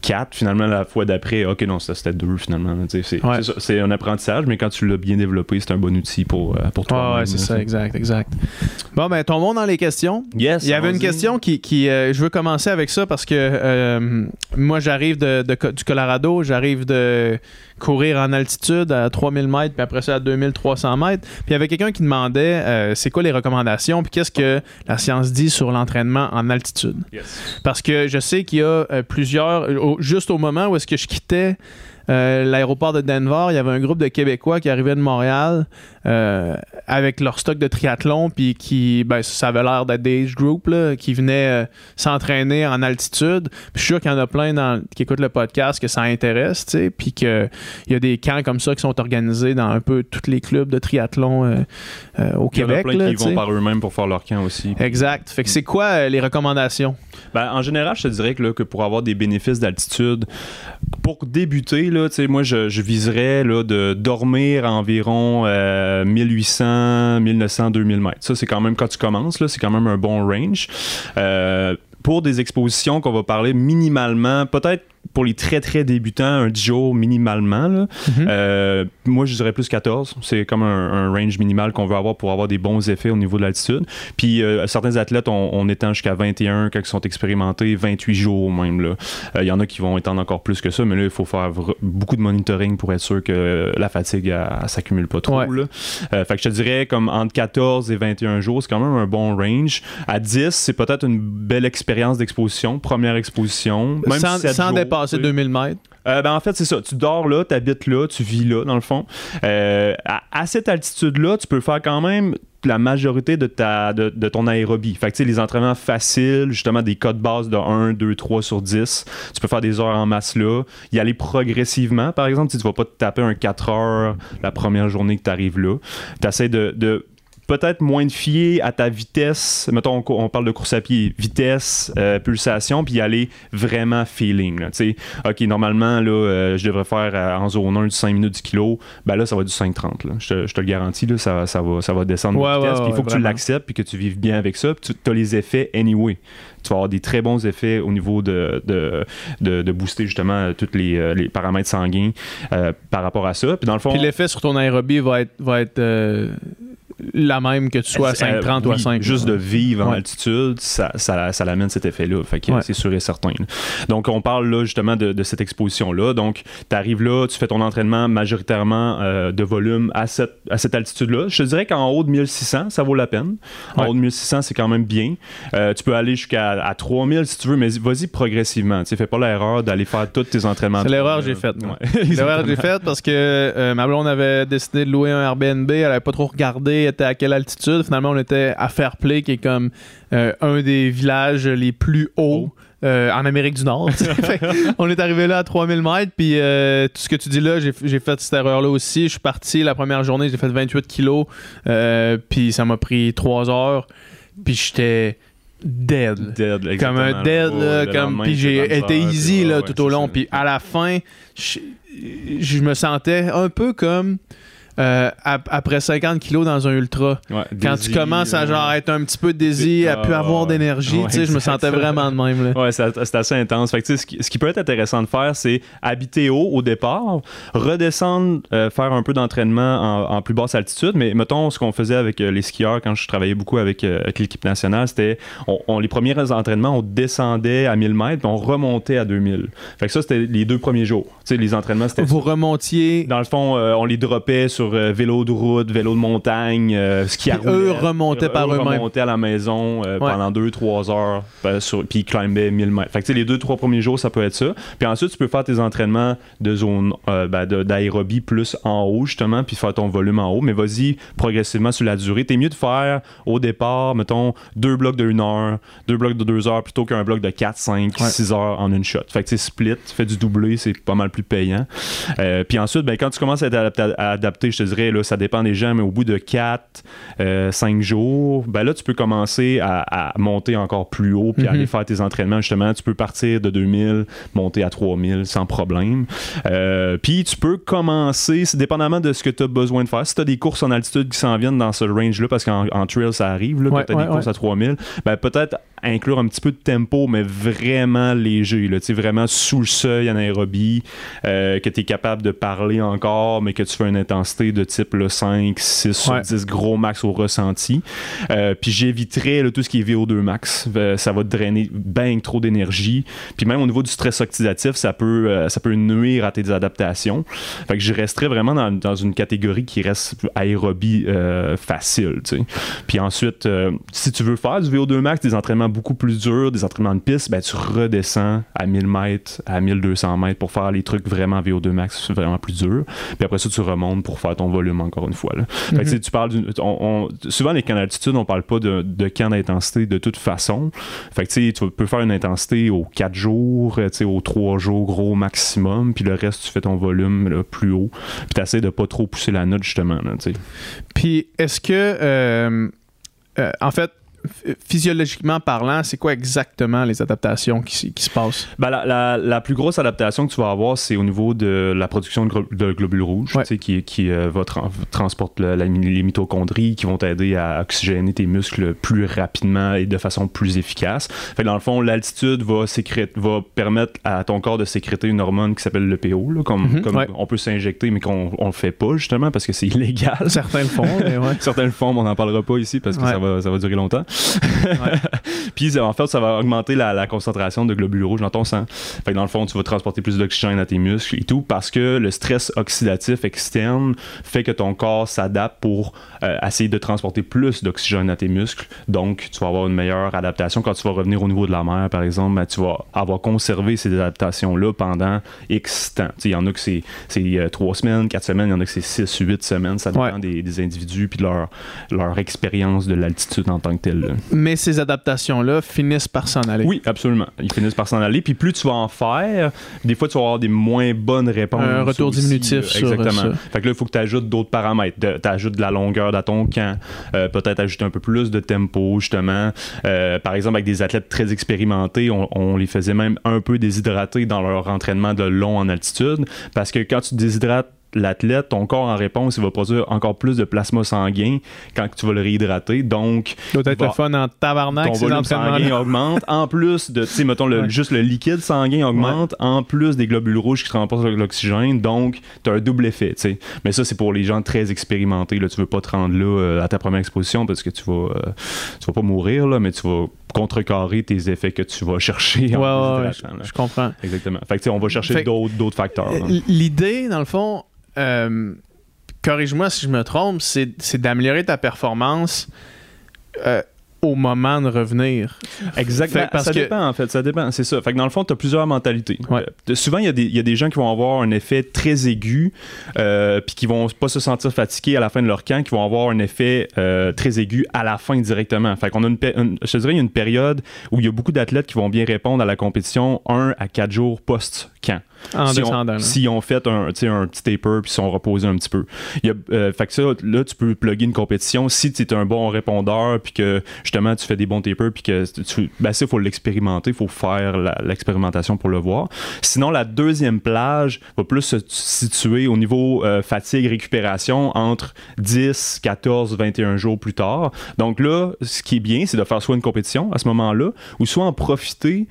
4. Finalement, la fois d'après, ok, non, c'était 2 finalement. C'est un apprentissage, mais quand tu l'as bien développé, c'est un bon outil pour, pour toi.
ouais, c'est ça, exact, exact. Bon, ben, tombons dans les questions.
Yes.
Il y avait une question qui. qui je veux commencer avec ça parce que moi, j'arrive de, du Colorado, j'arrive de courir en altitude à 3000 mètres, puis après ça à 2300 mètres. Puis il y avait quelqu'un qui demandait euh, c'est quoi les recommandations, puis qu'est-ce que la science dit sur l'entraînement en altitude? Parce que je sais qu'il y a euh, plusieurs, juste au moment où est-ce que je quittais euh, l'aéroport de Denver, il y avait un groupe de Québécois qui arrivait de Montréal euh, avec leur stock de triathlon, puis qui, ben, ça avait l'air d'être des group, qui venaient euh, s'entraîner en altitude. Puis je suis sûr qu'il y en a plein dans, qui écoutent le podcast que ça intéresse, tu sais, puis qu'il y a des camps comme ça qui sont organisés dans un peu tous les clubs de triathlon au Québec.
Il y en a plein qui vont par eux-mêmes pour faire leur camp aussi.
Exact. Fait que c'est quoi les recommandations?
Ben, en général, je te dirais que, là, que pour avoir des bénéfices d'altitude, pour débuter, là, moi, je, viserais là, de dormir à environ 1800, 1900, 2000 mètres. Ça, c'est quand même, quand tu commences, c'est quand même un bon range. Euh, pour des expositions qu'on va parler minimalement, peut-être pour les très très débutants, un 10 jours minimalement. Mhm. Euh, moi, je dirais plus 14. C'est comme un, range minimal qu'on veut avoir pour avoir des bons effets au niveau de l'altitude. Puis euh, certains athlètes, on, on étend jusqu'à 21 quand ils sont expérimentés, 28 jours même. Il euh, y en a qui vont étendre encore plus que ça, mais là, il faut faire beaucoup de monitoring pour être sûr que la fatigue ne s'accumule pas trop. fait que je te dirais comme entre 14 et 21 jours, c'est quand même un bon range. À 10, c'est peut-être une belle expérience d'exposition, première exposition.
Même sans, sans dépasser 2000 mètres?
Euh, ben en fait, c'est ça. Tu dors là, tu habites là, tu vis là, dans le fond. Euh, à, cette altitude-là, tu peux faire quand même la majorité de, ta, de, ton aérobie. Fait que, les entraînements faciles, justement des codes base de 1, 2, 3 sur 10, tu peux faire des heures en masse là, y aller progressivement, par exemple, si tu vas pas te taper un 4 heures la première journée que tu arrives là. Tu essaies de, de peut-être moins de fier à ta vitesse. Mettons, on, parle de course à pied, vitesse, euh, pulsation, puis aller vraiment feeling. sais OK, normalement, là, euh, je devrais faire euh, en zone 1 du 5 minutes du kilo. Ben là, ça va du 5,30. Je, je, te le garantis, là, ça, ça, va, ça va descendre de vitesse. il faut que tu l'acceptes puis que tu vives bien avec ça. Puis tu as les effets anyway. Tu vas avoir des très bons effets au niveau de, de, de, booster justement tous les, les paramètres sanguins par rapport à ça. Puis dans le fond.
Puis l'effet sur ton aérobie va être, va être la même que tu sois à 5,30 ou à 5.
Juste de vivre en altitude, ça, ça, ça l'amène cet effet-là. Fait que c'est sûr et certain. Donc, on parle là justement de, cette exposition-là. Donc, tu arrives là, tu fais ton entraînement majoritairement euh, de volume à cette, à cette altitude-là. Je te dirais qu'en haut de 1600, ça vaut la peine. En haut de 1600, c'est quand même bien. Euh, tu peux aller jusqu'à à 3000 si tu veux, mais vas-y progressivement. Tu fais pas l'erreur d'aller faire tous tes entraînements.
C'est l'erreur que j'ai faite. l'erreur que j'ai faite parce que euh, ma blonde avait décidé de louer un Airbnb, elle avait pas trop regardé était à quelle altitude? Finalement, on était à Fairplay, qui est comme euh, un des villages les plus hauts. Euh, en Amérique du Nord. on est arrivé là à 3000 mètres, puis euh, tout ce que tu dis là, j'ai fait cette erreur-là aussi. Je suis parti la première journée, j'ai fait 28 kilos, puis ça m'a pris 3 heures, puis j'étais dead.
dead
comme un dead, comme, puis j'ai été easy là, tout au long, puis à la fin, je me sentais un peu comme euh, après 50 kilos dans un ultra. Quand tu commences à genre être un petit peu désir, à plus avoir d'énergie, je me sentais vraiment de même.
Ouais, c'est assez intense. Fait ce, qui, peut être intéressant de faire, c'est habiter haut au départ, redescendre, euh, faire un peu d'entraînement en, plus basse altitude. Mais mettons, ce qu'on faisait avec euh, les skieurs quand je travaillais beaucoup avec, l'équipe nationale, c'était on, les premiers entraînements, on descendait à 1000 mètres, puis on remontait à 2000. Fait que ça, c'était les deux premiers jours. les entraînements, c'était.
Vous remontiez.
Dans le fond, on les dropait sur euh, vélo de route, vélo de montagne, euh, ski à
Eux remontaient par eux-mêmes.
remontaient à la maison euh, pendant 2-3 heures, puis ils climbaient 1000 mètres. Fait que les 2-3 premiers jours, ça peut être ça. Puis ensuite, tu peux faire tes entraînements de zone ben, d'aérobie plus en haut, justement, puis faire ton volume en haut. Mais vas-y progressivement sur la durée. T'es mieux de faire au départ, mettons, deux blocs de 1 heure, deux blocs de 2 heures, plutôt qu'un bloc de 4, 5, 6 heures en une shot. Fait que c'est split, tu fais du doublé, c'est pas mal plus payant. puis ensuite, ben, quand tu commences à être adapté je te dirais, là, ça dépend des gens, mais au bout de 4, 5 euh, jours, ben là, tu peux commencer à, monter encore plus haut puis aller mhm. faire tes entraînements. Justement, tu peux partir de 2000, monter à 3000 sans problème. Euh, puis tu peux commencer, c'est dépendamment de ce que tu as besoin de faire. Si tu as des courses en altitude qui s'en viennent dans ce range-là, parce qu'en trail, ça arrive, là, tu as des courses à 3000, ben peut-être inclure un petit peu de tempo, mais vraiment léger, là, vraiment sous le seuil en aérobie, euh, que tu es capable de parler encore, mais que tu fais une intensité de type là, 5, 6 sur 10 gros max au ressenti. Euh, puis j'éviterais tout ce qui est VO2 max. Euh, ça va te drainer bien trop d'énergie. Puis même au niveau du stress oxydatif, ça peut, ça peut nuire à tes adaptations. Fait que je resterais vraiment dans, dans une catégorie qui reste aérobie facile. Puis ensuite, si tu veux faire du VO2 max, des entraînements beaucoup plus durs, des entraînements de piste, ben, tu redescends à 1000 mètres, à 1200 mètres pour faire les trucs vraiment VO2 max, vraiment plus dur. Puis après ça, tu remontes pour faire ton volume encore une fois. Là. Fait que, mhm. tu parles souvent, les camps d'altitude, on parle pas de, de camp d'intensité de toute façon. Fait que tu peux faire une intensité aux 4 jours, aux 3 jours gros maximum, puis le reste, tu fais ton volume plus haut. Puis tu essaies de pas trop pousser la note, justement. Là,
puis est-ce que, euh, euh, en fait, physiologiquement parlant, c'est quoi exactement les adaptations qui, se passent?
Ben, la, plus grosse adaptation que tu vas avoir, c'est au niveau de la production de, globules rouges, qui, qui euh, va transporter les mitochondries, qui vont t'aider à oxygéner tes muscles plus rapidement et de façon plus efficace. Fait dans le fond, l'altitude va, va permettre à ton corps de sécréter une hormone qui s'appelle le PO, comme, mhm, comme on peut s'injecter, mais qu'on ne le fait pas justement parce que c'est illégal.
Certains le font.
Certains le font, mais on n'en parlera pas ici parce que ça, va, ça va durer longtemps. Puis en fait, ça va augmenter la, concentration de globules rouges dans ton sang. Fait que dans le fond, tu vas transporter plus d'oxygène à tes muscles et tout parce que le stress oxydatif externe fait que ton corps s'adapte pour euh, essayer de transporter plus d'oxygène à tes muscles. Donc, tu vas avoir une meilleure adaptation. Quand tu vas revenir au niveau de la mer, par exemple, ben, tu vas avoir conservé ces adaptations-là pendant X temps. Il y en a que c'est euh, trois semaines, quatre semaines, il y en a que c'est six, huit semaines. Ça dépend des, des, individus puis de leur, leur expérience de l'altitude en tant que telle.
Mais ces adaptations-là finissent par s'en aller.
Oui, absolument. Ils finissent par s'en aller. Puis plus tu vas en faire, des fois, tu vas avoir des moins bonnes réponses.
Un retour diminutif.
Sur Exactement. Fait que là, il faut que tu ajoutes d'autres paramètres. Tu ajoutes de la longueur dans ton camp. Euh, peut-être ajouter un peu plus de tempo, justement. Euh, par exemple, avec des athlètes très expérimentés, on, on, les faisait même un peu déshydrater dans leur entraînement de long en altitude. Parce que quand tu déshydrates l'athlète, ton corps en réponse, il va produire encore plus de plasma sanguin quand tu vas le réhydrater. Donc,
doit être le fun en tabarnak,
ton volume sanguin augmente. En plus de, tu sais, mettons, le, juste le liquide sanguin augmente, en plus des globules rouges qui transportent l'oxygène. Donc, tu as un double effet, tu sais. Mais ça, c'est pour les gens très expérimentés. Là, tu veux pas te rendre là euh, à ta première exposition parce que tu vas, euh, tu vas pas mourir, là, mais tu vas contrecarrer tes effets que tu vas chercher.
en je, comprends.
Exactement. Fait que, on va chercher d'autres facteurs.
L'idée, dans le fond, euh, corrige-moi si je me trompe, c'est d'améliorer ta performance euh, au moment de revenir.
Exactement. ça dépend, en fait. Ça dépend. C'est ça. Fait que dans le fond, tu as plusieurs mentalités. Euh, souvent, il y, y, a des gens qui vont avoir un effet très aigu, puis qui vont pas se sentir fatigués à la fin de leur camp, qui vont avoir un effet très aigu à la fin directement. Fait qu'on a une, je te dirais, il y a une période où il y a beaucoup d'athlètes qui vont bien répondre à la compétition 1 à 4 jours post-camp.
En
si
descendant.
On, si on fait un, un petit taper puis sont reposés un petit peu. Il y a, euh, fait que ça, là, tu peux plugger une compétition si tu es un bon répondeur puis que justement tu fais des bons tapers puis que tu. Ben, ça, il faut l'expérimenter, il faut faire l'expérimentation pour le voir. Sinon, la deuxième plage va plus se situer au niveau euh, fatigue, récupération entre 10, 14, 21 jours plus tard. Donc là, ce qui est bien, c'est de faire soit une compétition à ce moment-là ou soit en profiter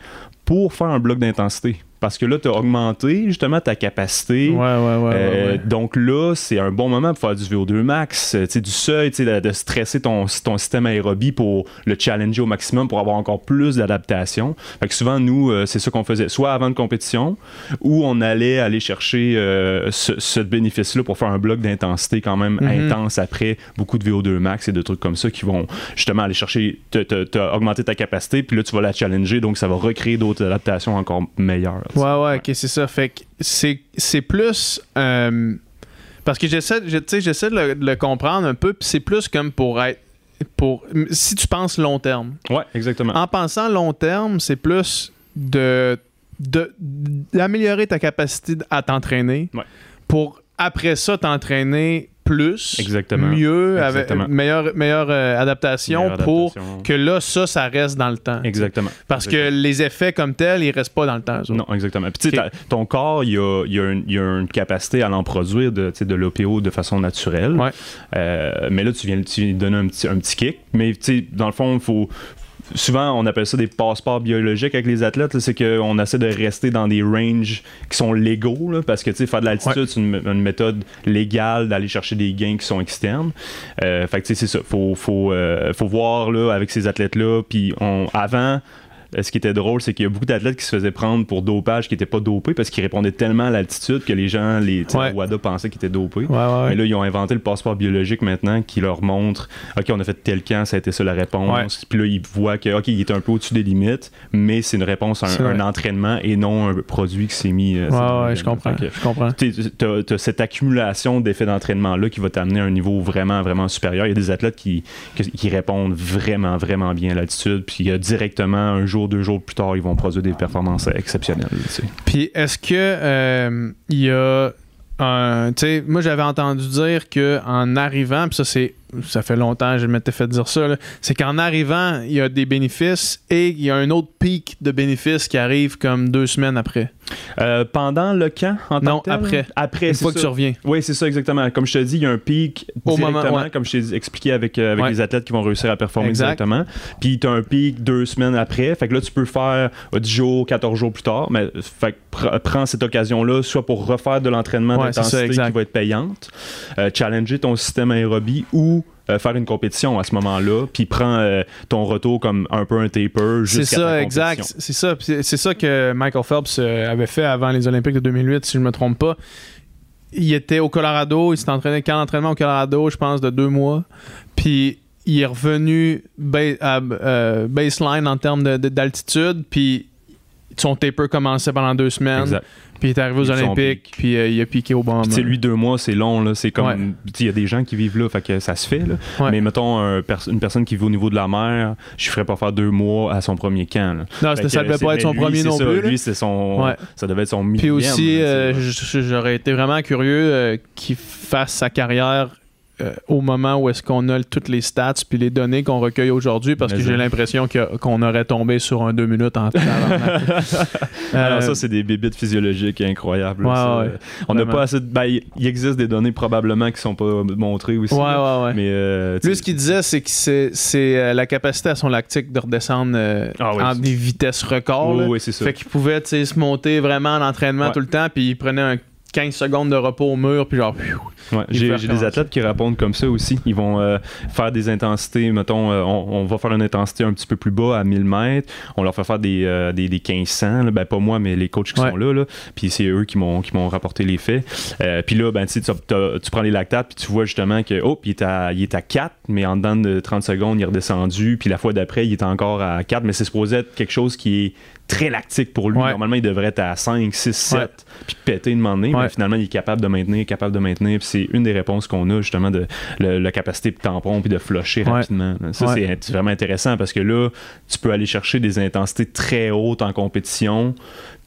pour faire un bloc d'intensité parce que là, tu as augmenté justement ta capacité.
Ouais, ouais, ouais,
euh, donc là, c'est un bon moment pour faire du VO2 max, euh, du seuil, de, de stresser ton, ton système aérobie pour le challenger au maximum pour avoir encore plus d'adaptation. Fait que souvent, nous, euh, c'est ça qu'on faisait, soit avant une compétition, ou on allait aller chercher ce, bénéfice-là pour faire un bloc d'intensité quand même mhm. intense après beaucoup de VO2 max et de trucs comme ça qui vont justement aller chercher, augmenter ta capacité, puis là, tu vas la challenger, donc ça va recréer d'autres adaptations encore meilleures.
Ouais, ouais, ok, c'est ça. Fait que c'est plus. Euh, parce que j'essaie j'essaie de, le comprendre un peu, puis c'est plus comme pour être. Pour, si tu penses long terme.
Ouais, exactement.
En pensant long terme, c'est plus de d'améliorer ta capacité à t'entraîner pour après ça t'entraîner plus,
Exactement.
mieux, avec meilleure, meilleure euh, adaptation pour que là, ça, ça reste dans le temps.
Exactement.
Parce que les effets comme tels, ils restent pas dans le temps.
Non, exactement. Puis, ton corps, il y a, y y a une capacité à l'en produire de, de l'OPO de façon naturelle.
Ouais.
Euh, mais là, tu viens, tu viens donner un petit, un petit kick. Mais dans le fond, il faut, souvent, on appelle ça des passeports biologiques avec les athlètes. C'est qu'on essaie de rester dans des ranges qui sont légaux, là, parce que faire de l'altitude, c'est une, une méthode légale d'aller chercher des gains qui sont externes. Euh, fait que c'est ça. Faut, faut, euh, faut voir là, avec ces athlètes-là. Puis on, avant, ce qui était drôle, c'est qu'il y a beaucoup d'athlètes qui se faisaient prendre pour dopage qui n'étaient pas dopés parce qu'ils répondaient tellement à l'altitude que les gens, les
Ouais.
WADA pensaient qu'ils étaient dopés.
Ouais.
Mais là, ils ont inventé le passeport biologique maintenant qui leur montre OK, on a fait tel camp, ça a été ça la réponse. Puis là, ils voient que OK, il est un peu au-dessus des limites, mais c'est une réponse à un, entraînement et non un produit qui s'est mis. euh,
Ouais, je comprends.
Fait que-
Je comprends.
tu as, cette accumulation d'effets d'entraînement-là qui va t'amener à un niveau vraiment, vraiment supérieur. Il y a des athlètes qui, qui, qui répondent vraiment, vraiment bien à l'altitude, puis euh, directement, un jour, deux jours plus tard, ils vont produire des performances exceptionnelles.
Puis est-ce que euh, il y a un. Moi j'avais entendu dire que en arrivant, puis ça c'est. Ça fait longtemps que je m'étais fait dire ça, là, c'est qu'en arrivant, il y a des bénéfices et il y a un autre pic de bénéfices qui arrive comme deux semaines après.
Euh, pendant le camp, en tant
Non,
que tel,
après.
Après,
Une
c'est
fois que tu reviens.
Oui, c'est ça exactement. Comme je te dis, il y a un pic
Au
directement,
moment, ouais.
comme je t'ai expliqué avec, euh, avec
Ouais.
les athlètes qui vont réussir à performer
Exact.
directement. Puis tu as un pic deux semaines après. Fait que là, tu peux faire euh, 10 jours, 14 jours plus tard. Mais fait que pr- prends cette occasion-là, soit pour refaire de l'entraînement
Ouais, ça,
d'intensité qui va être payante, euh, challenger ton système aérobie ou euh, faire une compétition à ce moment-là, puis prends euh, ton retour comme un peu un taper
C'est
jusqu'à ta
ça, exact. C'est ça. C'est c'est ça que Michael Phelps euh, avait fait avant les Olympiques de 2008, si je ne me trompe pas. Il était au Colorado, il s'est entraîné qu'un entraînement au Colorado, je pense, de deux mois. Puis il est revenu ba- à euh, baseline en termes de- de- d'altitude, puis son taper commençait pendant deux semaines.
Exact.
Puis il est arrivé aux
Puis
Olympiques, puis euh, il a piqué au bon.
Puis, sais, lui, deux mois, c'est long. là. C'est comme.
Ouais.
Il y a des gens qui vivent là, fait que ça se fait. Là.
Ouais.
Mais mettons, un pers- une personne qui vit au niveau de la mer, je ferais pas faire deux mois à son premier camp. là.
Non,
que,
ça devait
c'est-
pas être son
lui,
premier
c'est
non
ça.
plus.
Lui, c'est son.
Ouais.
Ça devait être son
Puis
millième.
aussi,
là,
euh, j'aurais été vraiment curieux euh, qu'il fasse sa carrière euh, au moment où est-ce qu'on a toutes les stats puis les données qu'on recueille aujourd'hui parce que j'ai
ça.
l'impression qu'on aurait tombé sur un deux minutes en.
Alors,
Euh,
ça, c'est des bébites physiologiques incroyables.
Ouais.
On n'a pas assez de. Ben, il existe des données probablement qui sont pas montrées aussi.
Ouais,
là. Mais. euh,
Lui, ce qu'il disait, c'est que c'est euh, la capacité à son lactique de redescendre
Ah oui,
en des vitesses records.
oui, oui, c'est ça.
Fait qu'il pouvait se monter vraiment en entraînement
Ouais.
tout le temps, puis il prenait un 15 secondes de repos au mur, puis genre.
Ouais, j'ai des athlètes qui répondent comme ça aussi. Ils vont euh, faire des intensités, mettons, euh, on, on va faire une intensité un petit peu plus bas à 1000 mètres. On leur fait faire des, euh, des, des 1500. là. Ben, pas moi, mais les coachs qui
Ouais.
sont là. là. Puis c'est eux qui m'ont qui m'ont rapporté les faits. Puis là, ben, tu sais, tu t'as- tu prends les lactates, puis tu vois justement que, oh, il est, à, il est à 4, mais en dedans de 30 secondes, il est redescendu. Puis la fois d'après, il est encore à 4, mais c'est supposé être quelque chose qui est très lactique pour lui.
Ouais.
Normalement, il devrait être à 5, 6, 7,
Ouais.
puis péter une moment donné,
Ouais.
mais finalement, il est capable de maintenir, capable de maintenir. Puis c'est une des réponses qu'on a, justement, de le- la capacité de tampon puis de flusher rapidement. Ça, c'est vraiment intéressant parce que là, tu peux aller chercher des intensités très hautes en compétition.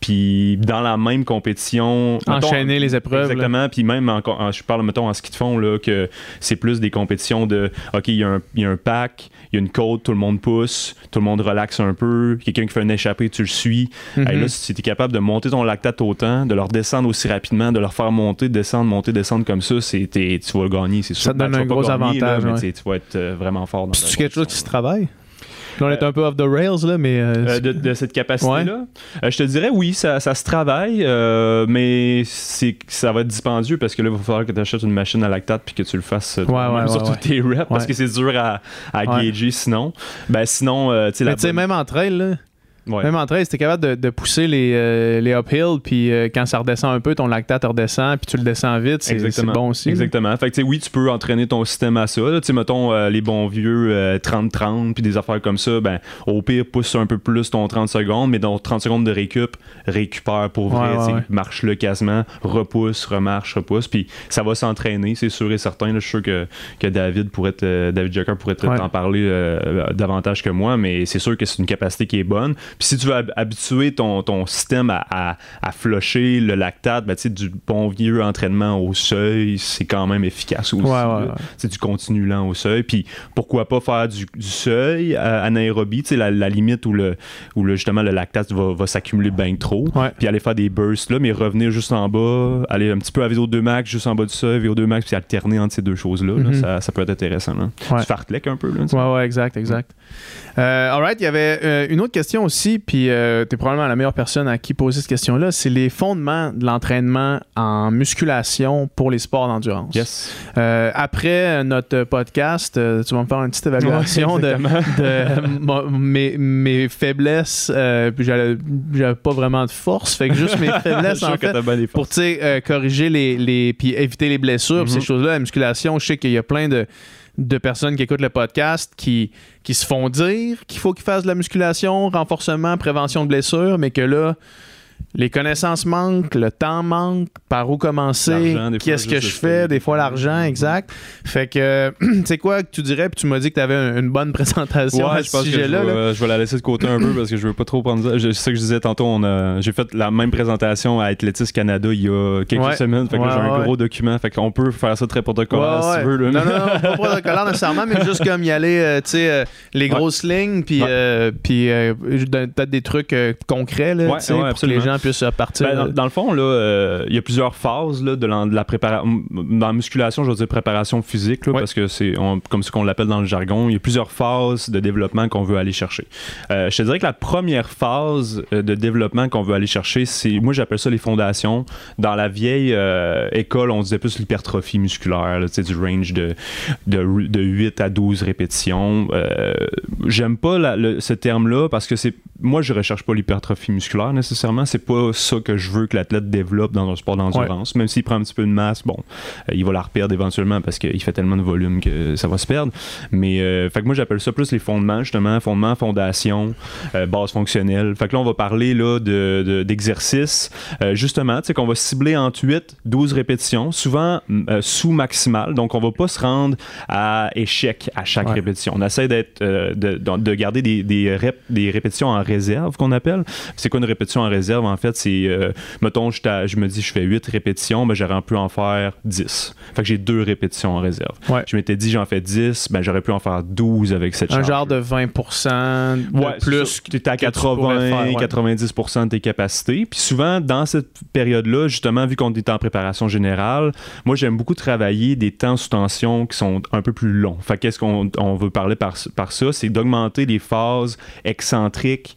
Puis dans la même compétition. mettons,
Enchaîner les épreuves.
Exactement. Puis même, en, en- je parle, mettons, en ski de fond, là, que c'est plus des compétitions de OK, il y, a un- il y a un pack, il y a une côte, tout le monde pousse, tout le monde relaxe un peu, quelqu'un qui fait un échappé, tu le suis.
Mhm.
Hey, là, si tu es capable de monter ton lactate autant, de leur descendre aussi rapidement, de leur faire monter, descendre, monter, descendre comme ça, c'est, tu vas le gagner, c'est sûr.
Ça te donne
Ben,
un gros
gagner, là,
avantage,
mais
ouais.
tu vas être euh, vraiment fort dans
C'est quelque chose qui se travaille? Là, on est un peu off the rails, là, mais. euh,
Euh, de, de cette capacité-là. Euh, je te dirais oui, ça, ça se travaille, mais c'est, ça va être dispendieux parce que là, il va falloir que tu achètes une machine à lactate puis que tu le fasses
ouais, ouais,
sur tous
ouais.
tes reps parce que c'est dur à, à gager sinon. Ben sinon, tu sais, la
mais tu sais,
bonne-
même en trail, là,
Ouais.
même en trail, si t'es capable de, de pousser les, euh, les uphill, puis euh, quand ça redescend un peu, ton lactate redescend, puis tu le descends vite, c'est bon aussi. là.
Exactement. Fait que, oui, tu peux entraîner ton système à ça. Tu sais, mettons euh, les bons vieux euh, 30-30 puis des affaires comme ça. Ben, au pire, pousse un peu plus ton 30 secondes, mais dans 30 secondes de récup, récupère pour vrai.
Ouais, ouais, ouais.
Marche-le quasiment, repousse, remarche, repousse. Puis ça va s'entraîner, c'est sûr et certain. là. Je suis sûr que, que David pourrait te- David Jacker pourrait t'en parler euh, davantage que moi, mais c'est sûr que c'est une capacité qui est bonne. Puis si tu veux habituer ton, ton système à, à, à flusher le lactate, ben, du bon vieux entraînement au seuil, c'est quand même efficace aussi. C'est du continu lent au seuil. Puis pourquoi pas faire du, seuil à anaérobie, la, la limite où, le, où le, justement le lactate va, va s'accumuler bien trop. Puis aller faire des bursts là, mais revenir juste en bas, aller un petit peu à VO2 max, juste en bas du seuil, VO2 max, puis alterner entre ces deux choses-là. Mhm. ça, ça, peut être intéressant. Là. Du fartlek un peu. Là,
ouais, ouais, exact, exact. Euh, all right, il y avait euh, une autre question aussi, puis euh, tu es probablement la meilleure personne à qui poser cette question-là. C'est les fondements de l'entraînement en musculation pour les sports d'endurance.
Yes.
Euh, après notre podcast, tu vas me faire une petite évaluation de, mes, mes, faiblesses. puis j'avais pas vraiment de force, fait que juste mes faiblesses en fait, pour corriger les, les puis éviter les blessures, ces mm-hmm. choses-là. La musculation, je sais qu'il y a plein de de personnes qui écoutent le podcast qui, se font dire qu'il faut qu'ils fassent de la musculation, renforcement, prévention de blessures, mais que là, les connaissances manquent, le temps manque, par où commencer, qu'est-ce que je fais, des fois l'argent, exact. Fait que, tu sais quoi, que tu dirais, puis tu m'as dit que tu avais une bonne présentation à ce sujet-là.
Je, vais la laisser de côté un peu parce que je veux pas trop prendre ça. Je sais que je disais tantôt, j'ai fait la même présentation à Athlétis Canada il y a quelques semaines. Fait que j'ai un gros document. Fait qu'on peut faire ça très protocolaire si tu veux.
Non, non, non, pas protocolaire nécessairement, mais juste comme y aller, euh, tu sais, euh, les grosses lignes, puis, euh, puis peut-être des trucs concrets, là, pour que les gens puissent partir.
Ben, dans, le fond, là, il y a plusieurs phases là, de, la, préparation. Dans la musculation, je veux dire préparation physique, parce que c'est comme ce qu'on l'appelle dans le jargon. Il y a plusieurs phases de développement qu'on veut aller chercher. Euh, je te dirais que la première phase euh, de développement qu'on veut aller chercher, c'est, moi j'appelle ça les fondations. Dans la vieille euh, école, on disait plus l'hypertrophie musculaire, du range de, de, de, 8 à 12 répétitions. j'aime pas ce terme-là parce que c'est moi je recherche pas l'hypertrophie musculaire nécessairement. C'est pas ça que je veux que l'athlète développe dans un sport d'endurance. Même s'il prend un petit peu de masse, bon, euh, il va la reperdre éventuellement parce qu'il fait tellement de volume que ça va se perdre. Mais euh, fait que moi j'appelle ça plus les fondements justement, fondements, fondation, euh, base fonctionnelle. Fait que là on va parler là de, d'exercices justement, tu sais qu'on va cibler entre 8, 12 répétitions, souvent sous maximal. Donc on va pas se rendre à échec à chaque répétition. On essaie d'être de, de, garder des, des, des répétitions en réserve qu'on appelle. C'est quoi une répétition en réserve en fait, c'est mettons je, je me dis je fais 8 répétitions, ben, j'aurais pu en faire 10. Fait que j'ai deux répétitions en réserve. Je m'étais dit, j'en fais 10, ben, j'aurais pu en faire 12 avec cette charge.
Un genre de 20% de plus.
Tu es à 80, 90% de tes capacités. Puis souvent, dans cette période-là, justement, vu qu'on est en préparation générale, moi, j'aime beaucoup travailler des temps sous tension qui sont un peu plus longs. Fait qu'est-ce qu'on on veut parler par, par ça? C'est d'augmenter les phases excentriques,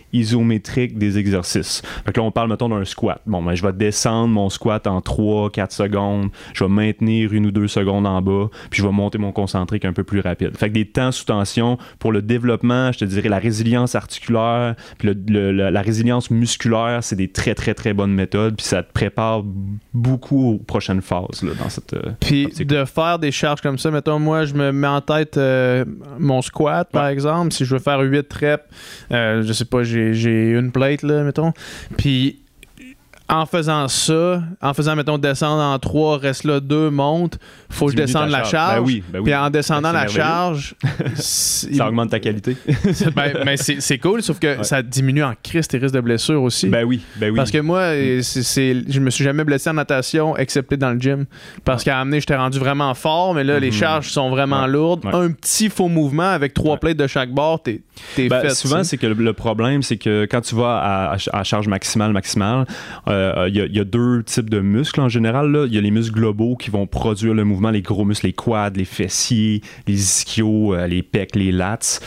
isométriques des exercices. Fait que là, on parle, mettons, d'un squat. Bon, ben, je vais descendre mon squat en 3, 4 secondes, je vais maintenir une ou deux secondes en bas, puis je vais monter mon concentrique un peu plus rapide. Fait que des temps sous tension pour le développement, je te dirais la résilience articulaire, puis la, résilience musculaire, c'est des très très très bonnes méthodes, puis ça te prépare beaucoup aux prochaines phases là, dans cette. Euh,
puis de faire des charges comme ça, mettons moi je me mets en tête euh, mon squat par exemple, si je veux faire 8 reps, euh, je sais pas, j'ai une plate là, mettons, puis en faisant ça, en faisant, mettons, descendre en 3, reste là 2, monte, faut que je descende la charge. Ben
oui, ben oui.
Puis en descendant la charge,
ça augmente ta qualité.
ben, ben c'est cool, sauf que ça diminue en crise tes risques de blessure aussi.
Ben oui, ben oui.
Parce que moi, mm. c'est je me suis jamais blessé en natation, excepté dans le gym. Parce qu'à amener, j'étais rendu vraiment fort, mais là, les mm-hmm. charges sont vraiment lourdes. Un petit faux mouvement avec trois plates de chaque bord, t'es ben, fait.
Souvent, c'est que le, problème, c'est que quand tu vas à, charge maximale, maximale, euh, euh, il y, a deux types de muscles en général. Il y a les muscles globaux qui vont produire le mouvement, les gros muscles, les quads, les fessiers, les ischios, euh, les pecs, les lats.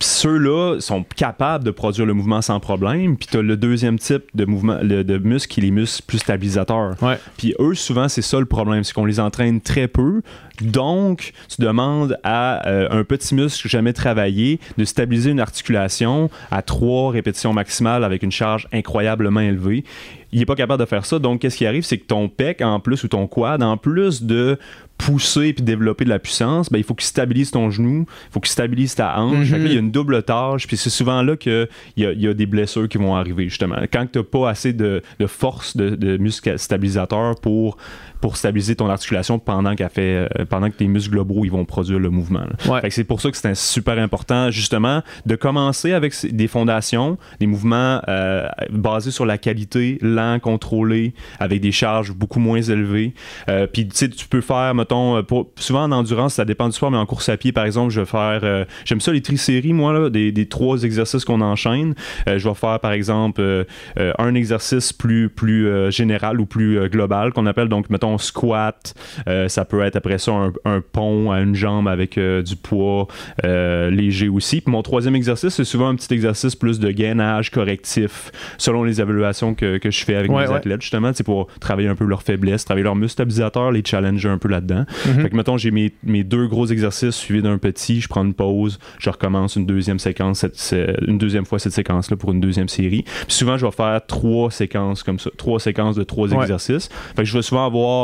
Ceux-là sont capables de produire le mouvement sans problème. Puis tu as le deuxième type de mouvement de muscles qui est les muscles plus stabilisateurs. Puis eux, souvent, c'est ça le problème, c'est qu'on les entraîne très peu. Donc, tu demandes à euh, un petit muscle jamais travaillé de stabiliser une articulation à trois répétitions maximales avec une charge incroyablement élevée il est pas capable de faire ça. Donc, qu'est-ce qui arrive, c'est que ton pec, en plus, ou ton quad, en plus de pousser puis développer de la puissance, ben, il faut qu'il stabilise ton genou, il faut qu'il stabilise ta hanche. il y a mhm. une double tâche, puis c'est souvent là qu'il y a, y a des blessures qui vont arriver, justement. Quand tu n'as pas assez de, force de, de muscle stabilisateur pour pour stabiliser ton articulation pendant qu'elle fait, euh, pendant que tes muscles globaux ils vont produire le mouvement.
Ouais.
C'est pour ça que c'est super important, justement, de commencer avec des fondations, des mouvements euh, basés sur la qualité, lent, contrôlé, avec des charges beaucoup moins élevées. Euh, Puis, tu sais, tu peux faire, mettons, euh, pour, souvent en endurance, ça dépend du sport, mais en course à pied, par exemple, je vais faire, euh, j'aime ça les triséries, moi, là, des, des trois exercices qu'on enchaîne. Euh, je vais faire, par exemple, un exercice plus, plus euh, général ou plus euh, global qu'on appelle, donc, mettons, squat. Euh, ça peut être après ça un, un pont à une jambe avec euh, du poids euh, léger aussi. Puis mon troisième exercice, c'est souvent un petit exercice plus de gainage correctif, selon les évaluations que, que je fais avec
Ouais,
mes
ouais.
athlètes, justement, c'est pour travailler un peu leurs faiblesses, travailler leurs muscles stabilisateurs, les challenger un peu là-dedans.
Mhm.
Fait que, mettons, j'ai mes, mes deux gros exercices suivis d'un petit, je prends une pause, je recommence une deuxième séquence, cette- une deuxième fois cette séquence-là pour une deuxième série. Puis souvent, je vais faire trois séquences comme ça, trois séquences de trois
Ouais.
exercices. Fait que je vais souvent avoir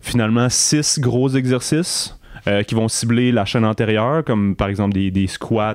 finalement six gros exercices. Euh, qui vont cibler la chaîne antérieure, comme par exemple des, des squats,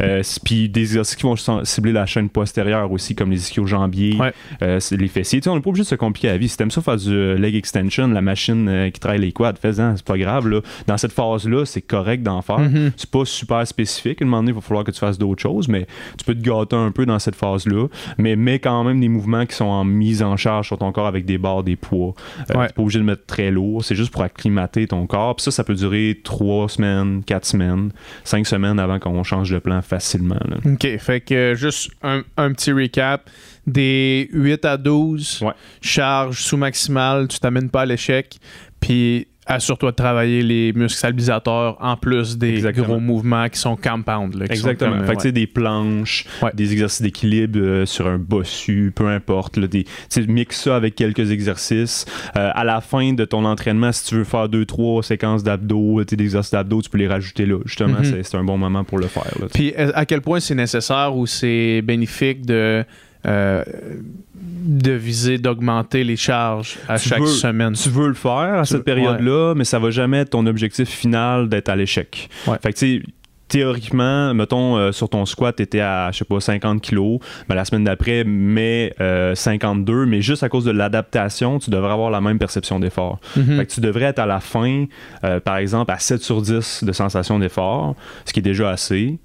euh, puis des exercices qui vont cibler la chaîne postérieure aussi, comme les ischio-jambiers,
Ouais.
euh, les fessiers. Tu sais, on n'est pas obligé de se compliquer la vie. Si t'aimes ça faire du leg extension, la machine qui travaille les quads, fais-en, c'est pas grave. Là. Dans cette phase-là, c'est correct d'en faire.
Mhm.
C'est pas super spécifique. À un moment donné, il va falloir que tu fasses d'autres choses, mais tu peux te gâter un peu dans cette phase-là. Mais mets quand même des mouvements qui sont en mise en charge sur ton corps avec des barres, des poids.
Ouais.
T'es pas obligé de mettre très lourd. C'est juste pour acclimater ton corps. Puis ça, ça peut durer trois semaines, quatre semaines, cinq semaines avant qu'on change de plan facilement. là.
OK. Fait que euh, juste un, un petit recap. Des 8 à 12,
Ouais.
charge sous maximale, tu t'amènes pas à l'échec. Puis assure-toi de travailler les muscles stabilisateurs en plus des
Exactement.
gros mouvements qui sont compound. là, qui sont
Exactement.
comme, euh,
fait que tu sais,
ouais.
des planches,
Ouais.
des exercices d'équilibre euh, sur un bossu, peu importe. Là, des, mixe ça avec quelques exercices. Euh, à la fin de ton entraînement, si tu veux faire deux, trois séquences d'abdos, tu sais, des exercices d'abdos, tu peux les rajouter là. Justement,
Mhm.
c'est, c'est un bon moment pour le faire. là.
Puis à quel point c'est nécessaire ou c'est bénéfique de, de viser d'augmenter les charges à
Tu
chaque
veux-
semaine.
tu veux le faire à
Tu
cette période-là, mais ça va jamais être ton objectif final d'être à l'échec.
Ouais.
Fait que tu sais, théoriquement, mettons, euh, sur ton squat, tu étais à, je sais pas, 50 kilos. Ben, la semaine d'après, euh, 52, mais juste à cause de l'adaptation, tu devrais avoir la même perception d'effort.
Mhm.
Fait que tu devrais être à la fin, euh, par exemple, à 7 sur 10 de sensation d'effort, ce qui est déjà assez,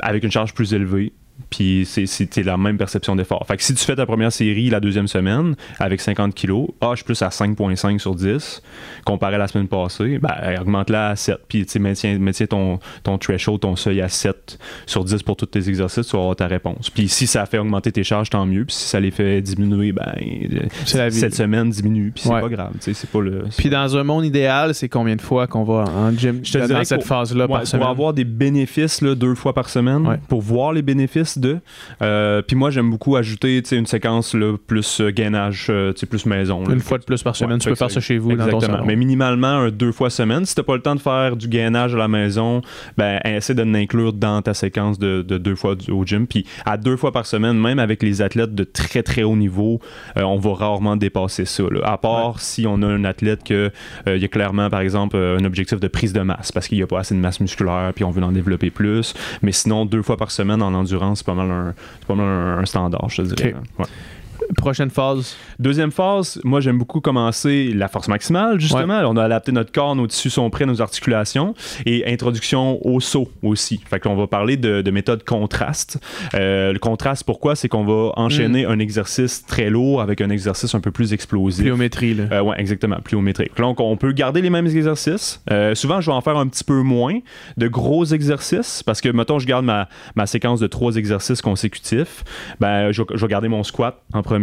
avec une charge plus élevée. Puis c'est- c'était la même perception d'effort. Fait que si tu fais ta première série la deuxième semaine avec 50 kilos, ah, je suis plus à 5.5 sur 10 comparé à la semaine passée, ben, augmente-la à 7. Puis maintiens, maintiens ton, ton threshold, ton seuil à 7 sur 10 pour tous tes exercices, tu vas avoir ta réponse. Puis si ça fait augmenter tes charges, tant mieux. Puis si ça les fait diminuer, ben,
la
cette semaine diminue. Puis c'est
Ouais.
pas grave. C'est pas le.
Puis dans un monde idéal, c'est combien de fois qu'on va en gym
Je te
dans cette phase-là
Ouais,
par
pour avoir des bénéfices là, deux fois par semaine,
Ouais.
pour voir les bénéfices de. Euh, puis moi, j'aime beaucoup ajouter tu sais, une séquence là, plus euh, gainage, euh, tu sais, plus maison. là.
Une fois de plus par semaine,
Ouais,
tu peux faire ça chez vous dans ton
Exactement.
salon.
Mais minimalement, un deux fois semaine. Si t'as pas le temps de faire du gainage à la maison, ben essaie de l'inclure dans ta séquence de, de deux fois au gym. Puis à deux fois par semaine, même avec les athlètes de très très haut niveau, euh, on va rarement dépasser ça. là. À part si on a un athlète que il y a clairement, par exemple, un objectif de prise de masse parce qu'il n'y a pas assez de masse musculaire puis on veut en développer plus. Mais sinon, deux fois par semaine en endurance, c'est pas mal un, c'est pas mal un, un standard, je te dirais. Ouais.
Prochaine phase,
Deuxième phase, moi j'aime beaucoup commencer la force maximale, justement. On a adapté notre corps, nos tissus sont prêts, nos articulations. Et introduction au saut aussi. Fait qu'on va parler de, de méthode contraste. Euh, le contraste, pourquoi? C'est qu'on va enchaîner un exercice très lourd avec un exercice un peu plus explosif.
pliométrie. Là.
Euh, ouais, exactement, pliométrique. Donc, on peut garder les mêmes exercices. Euh, souvent, je vais en faire un petit peu moins de gros exercices parce que, mettons, je garde ma, ma séquence de trois exercices consécutifs. Ben, je, vais- je vais garder mon squat en premier.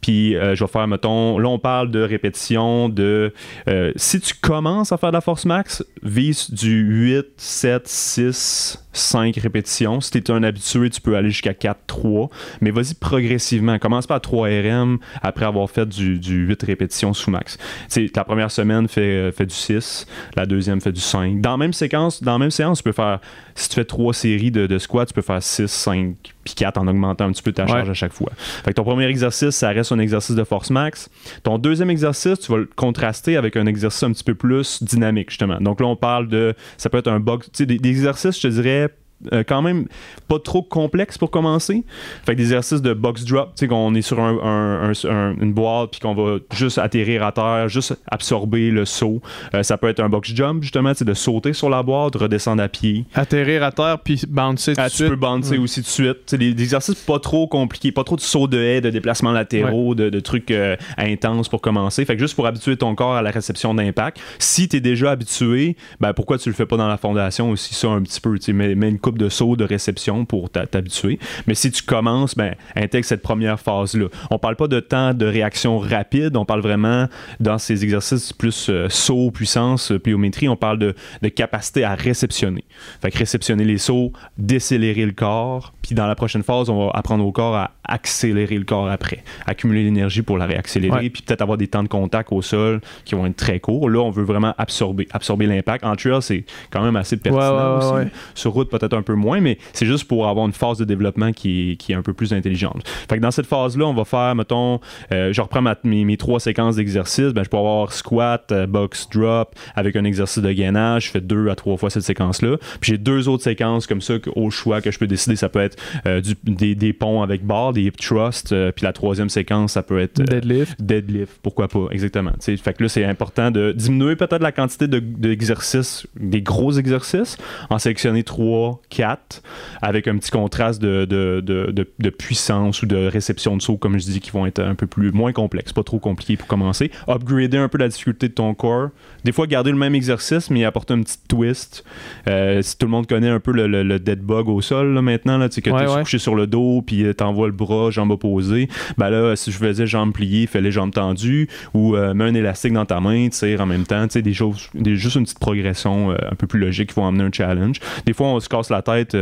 Puis, euh, je vais faire, mettons, là, on parle de répétition, de. euh, si tu commences à faire de la force max, vise du 8, 7, 6, 5 répétitions. Si tu es un habitué, tu peux aller jusqu'à 4, 3. Mais vas-y progressivement. Commence pas à 3 RM après avoir fait du, du 8 répétitions sous max. Tu sais, la première semaine fait, euh, du 6, la deuxième fait du 5. Dans la même séquence, dans la même séance, tu peux faire, si tu fais 3 séries de squats, tu peux faire 6, 5, puis 4 en augmentant un petit peu ta charge
Ouais.
à chaque fois. Fait que ton premier exercice, ça reste un exercice de force max. Ton deuxième exercice, tu vas le contraster avec un exercice un petit peu plus dynamique, justement. Donc là, on parle de, ça peut être un box, tu sais, des, des exercices, je te dirais, euh, quand même pas trop complexe pour commencer. Fait que des exercices de box drop, tu sais, qu'on est sur un, une boîte puis qu'on va juste atterrir à terre, juste absorber le saut. Euh, ça peut être un box jump, justement, c'est de sauter sur la boîte, redescendre à pied.
Atterrir à terre puis bouncer tout
ah,
de suite.
Tu peux bouncer aussi tout de suite. C'est des, exercices pas trop compliqués, pas trop de sauts de haie, de déplacements latéraux, de, trucs euh, intenses pour commencer. Fait que juste pour habituer ton corps à la réception d'impact. Si tu es déjà habitué, ben pourquoi tu le fais pas dans la fondation aussi? Ça un petit peu, tu mets, mets une coupe de saut de réception pour t'habituer. Mais si tu commences, ben intègre cette première phase-là. On parle pas de temps de réaction rapide, on parle vraiment dans ces exercices plus euh, saut, puissance, euh, pliométrie, on parle de, de, capacité à réceptionner. Fait que réceptionner les sauts, décélérer le corps, puis dans la prochaine phase, on va apprendre au corps à accélérer le corps après, accumuler l'énergie pour la réaccélérer, puis peut-être avoir des temps de contact au sol qui vont être très courts. Là, on veut vraiment absorber, absorber l'impact. En trail, c'est quand même assez pertinent aussi. Sur route, peut-être un peu moins, mais c'est juste pour avoir une phase de développement qui est, qui est un peu plus intelligente. Fait que dans cette phase-là, on va faire, mettons, euh, je reprends mes, trois séquences d'exercices, ben, je peux avoir squat, euh, box, drop, avec un exercice de gainage, je fais deux à trois fois cette séquence-là. Puis j'ai deux autres séquences comme ça au choix que je peux décider. Ça peut être euh, des, des ponts avec barre, des hip thrusts, puis la troisième séquence, ça peut être
deadlift.
Deadlift, pourquoi pas, exactement. Fait que là, c'est important de diminuer peut-être la quantité d'exercices, des gros exercices, en sélectionner 3, 4, avec un petit contraste de, de, de, de, puissance ou de réception de saut, comme je dis, qui vont être un peu plus moins complexes, pas trop compliqués pour commencer. Upgrader un peu la difficulté de ton corps. Des fois, garder le même exercice, mais apporter un petit twist. Euh, si tout le monde connaît un peu le, dead bug au sol là, maintenant, là, que tu es couché sur le dos, puis euh, t'envoies le bras, jambes opposées, ben là, si je faisais jambes pliées, fais les jambes tendues, ou euh, mets un élastique dans ta main, tire en même temps, des choses, des, juste une petite progression un peu plus logique qui vont amener un challenge. Des fois, on se casse la tête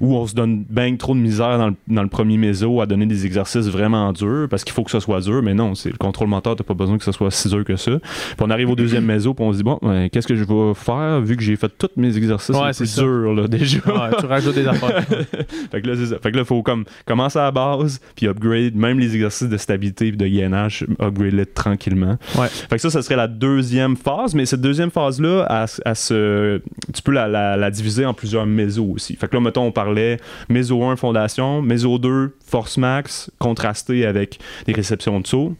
ou on se donne bien trop de misère dans le, dans le premier méso à donner des exercices vraiment durs parce qu'il faut que ça soit dur, mais non, c'est le contrôle moteur, t'as pas besoin que ça soit si dur que ça. Puis on arrive au deuxième méso, puis on se dit, bon, ben, qu'est-ce que je vais faire vu que j'ai fait tous mes exercices c'est dur, là, déjà.
Ouais, tu rajoutes des affaires.
fait que là, c'est ça. Fait que là, faut comme commencer à la base, puis upgrade, même les exercices de stabilité et de gainage, upgrade-les tranquillement.
Ouais.
Fait que ça, ça serait la deuxième phase, mais cette deuxième phase-là, à, tu peux la, la, diviser en plusieurs mésos aussi. Fait que là, mettons, on parlait méso 1, fondation, méso 2, force max, contrasté avec des réceptions de saut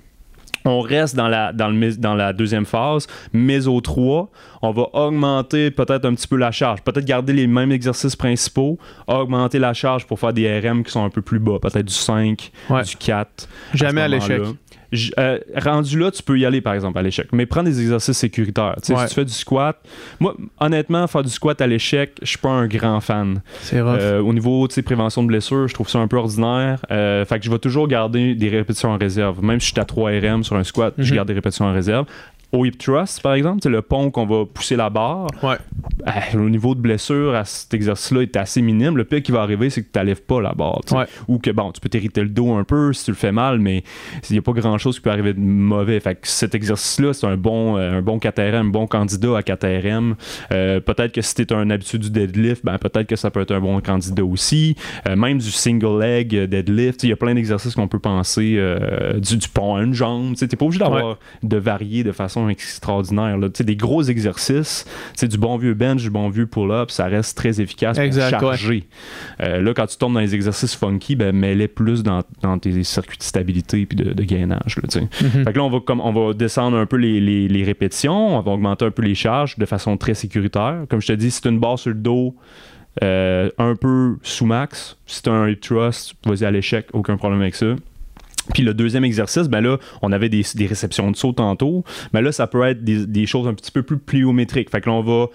on reste dans la, dans, le, dans la deuxième phase, méso 3, on va augmenter peut-être un petit peu la charge, peut-être garder les mêmes exercices principaux, augmenter la charge pour faire des RM qui sont un peu plus bas, peut-être du 5, du 4.
Jamais à l'échec.
Euh, rendu là, tu peux y aller, par exemple, à l'échec. Mais prends des exercices sécuritaires. Si tu fais du squat, moi, honnêtement, faire du squat à l'échec, je suis pas un grand fan.
C'est euh,
Au niveau prévention de blessures, je trouve ça un peu ordinaire. Euh, fait que je vais toujours garder des répétitions en réserve. Même si je suis à 3 RM sur un squat, je mhm. garde des répétitions en réserve au hip thrust, par exemple, c'est le pont qu'on va pousser la barre.
Ouais.
le euh, niveau de blessure à cet exercice-là est assez minime. Le pire qui va arriver, c'est que tu n'enlèves pas la barre. Ou que bon, tu peux t'irriter le dos un peu si tu le fais mal, mais il n'y a pas grand-chose qui peut arriver de mauvais. Fait que cet exercice-là, c'est un bon, euh, un bon KTRM, un bon candidat à KTRM. Euh, peut-être que si tu es un habitué du deadlift, ben, peut-être que ça peut être un bon candidat aussi. même du single leg deadlift. Il y a plein d'exercices qu'on peut penser. du, du, pont à une jambe. Tu n'es pas obligé d'avoir de varier de façon extraordinaire. Là. Des gros exercices, c'est du bon vieux bench, du bon vieux pull-up, ça reste très efficace pour charger. Euh, là, quand tu tombes dans les exercices funky, ben, mets-les plus dans, tes circuits de stabilité et de, gainage. Là. Fait que là, on va, comme, on va descendre un peu les, répétitions, on va augmenter un peu les charges de façon très sécuritaire. Comme je te dis, si tu une barre sur le dos, euh, un peu sous max. Si tu as un hip thrust, vas-y à l'échec, aucun problème avec ça. Puis le deuxième exercice, ben là, on avait des, réceptions de saut tantôt. Mais là, ça peut être des, choses un petit peu plus pliométriques. Fait que là, on va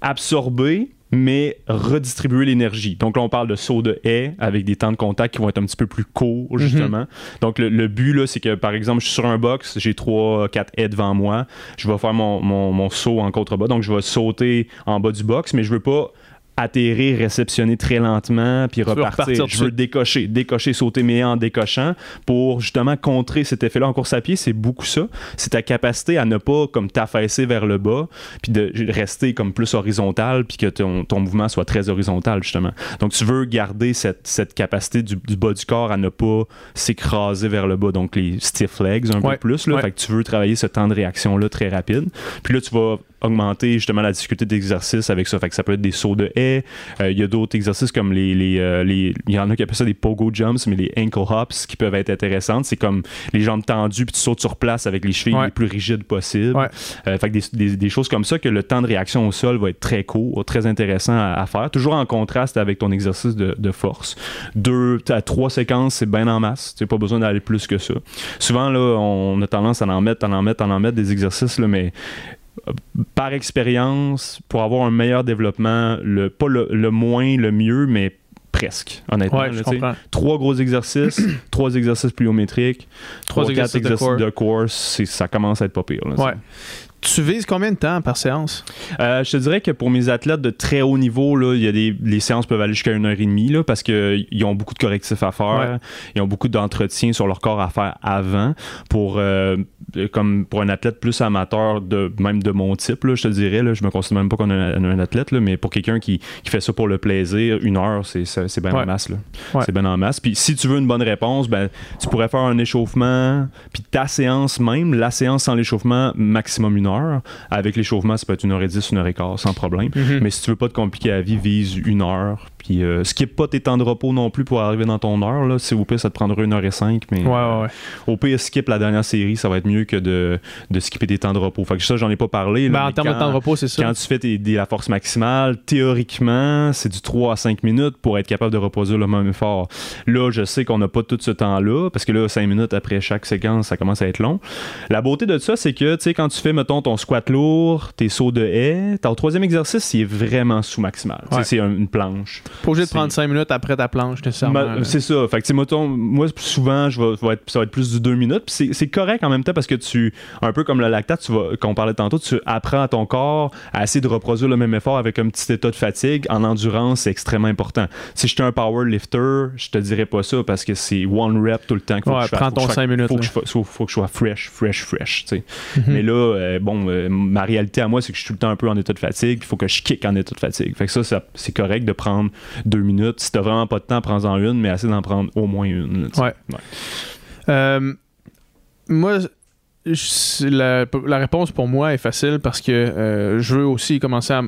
absorber, mais redistribuer l'énergie. Donc là, on parle de saut de haie avec des temps de contact qui vont être un petit peu plus courts, mhm. justement. Donc le, but, là, c'est que, par exemple, je suis sur un box, j'ai 3-4 haies devant moi. Je vais faire mon, mon, mon saut en contrebas. Donc je vais sauter en bas du box, mais je veux pas atterrir, réceptionner très lentement, puis repartir. je veux décocher, décocher, sauter mais en décochant pour justement contrer cet effet-là en course à pied. C'est beaucoup ça. C'est ta capacité à ne pas comme t'affaisser vers le bas, puis de rester comme plus horizontal, puis que ton, ton, mouvement soit très horizontal justement. Donc tu veux garder cette, cette capacité du, bas du corps à ne pas s'écraser vers le bas, donc les stiff legs un peu plus. Là, Fait que tu veux travailler ce temps de réaction-là très rapide. Puis là, tu vas augmenter justement la difficulté d'exercice avec ça. Fait que ça peut être des sauts de haie. Euh, Il y a d'autres exercices comme les, les, euh, les- Il y en a qui appellent ça des pogo jumps, mais les ankle hops qui peuvent être intéressantes. C'est comme les jambes tendues puis tu sautes sur place avec les chevilles
Ouais.
les plus rigides possibles.
Ouais.
Euh, fait que des, des- des choses comme ça que le temps de réaction au sol va être très court, très intéressant à, à faire. Toujours en contraste avec ton exercice de, de force. Deux à trois séquences, c'est bien en masse. Tu pas besoin d'aller plus que ça. Souvent, là, on a tendance à en mettre, à en mettre, à en mettre des exercices, là, mais par expérience, pour avoir un meilleur développement, le, pas le, le moins, le mieux, mais presque, honnêtement.
Ouais,
là, trois gros exercices, trois exercices pliométriques,
Trois
trois, quatre
exercices de
exercices course, ça commence à être pas pire. là, ça.
Ouais. Tu vises combien de temps par séance?
Euh, je te dirais que pour mes athlètes de très haut niveau, là, y a des, les séances peuvent aller jusqu'à une heure et demie là, parce qu'ils ont beaucoup de correctifs à faire.
Ouais.
Ils ont beaucoup d'entretien sur leur corps à faire avant. Pour, euh, comme pour un athlète plus amateur, de, même de mon type, là, je te dirais, là, je me considère même pas comme un, un athlète, là, mais pour quelqu'un qui, qui fait ça pour le plaisir, une heure, c'est, bien
Ouais.
en masse.
Ouais.
C'est bien en masse. Puis si tu veux une bonne réponse, ben, tu pourrais faire un échauffement, puis ta séance même, la séance sans l'échauffement, maximum une heure. Avec l'échauffement, ça peut être une heure et dix, une heure et quart, sans problème.
Mhm.
Mais si tu veux pas te compliquer la vie, vise une heure. Puis euh, skip pas tes temps de repos non plus pour arriver dans ton heure. Là. Si au pire, ça te prendra une heure et cinq. Mais
Ouais, ouais, ouais.
au pire, skip la dernière série, ça va être mieux que de, de skipper tes temps de repos. Fait que ça, j'en ai pas parlé. là,
Ben, en termes de temps de repos, c'est ça.
quand tu fais tes- des- la force maximale, théoriquement, c'est du 3 à 5 minutes pour être capable de reproduire le même effort. Là, je sais qu'on n'a pas tout ce temps-là, parce que là, 5 minutes après chaque séquence, ça commence à être long. La beauté de ça, c'est que, tu sais, quand tu fais, mettons, ton squat lourd, tes sauts de haie, ton troisième exercice, il est vraiment sais,
Ouais.
C'est un- une planche.
Pas obligé de prendre 5 minutes après ta planche, nécessairement.
C'est ça. Fait que, mettons, moi, souvent, je vais, être, ça va être plus du deux minutes. Puis c'est- correct en même temps parce que tu, un peu comme le lactate, qu'on parlait tantôt, tu apprends à ton corps à essayer de reproduire le même effort avec un petit état de fatigue. En endurance, c'est extrêmement important. Si j'étais un power lifter, je te dirais pas ça parce que c'est one rep tout le temps. faut
Ouais,
que je fasse.
prends ton
je fasse-
cinq minutes,
Faut que, je, faut, faut que je sois fresh, fresh, fresh.
Mhm.
Mais là, euh, bon, euh, ma réalité à moi, c'est que je suis tout le temps un peu en état de fatigue. Il faut que je kick en état de fatigue. Fait que ça, ça- c'est correct de prendre deux minutes. Si t'as vraiment pas de temps, prends-en une, mais assez d'en prendre au moins une. là.
Ouais. Euh, moi, je- la, la réponse pour moi est facile parce que euh, je veux aussi commencer à,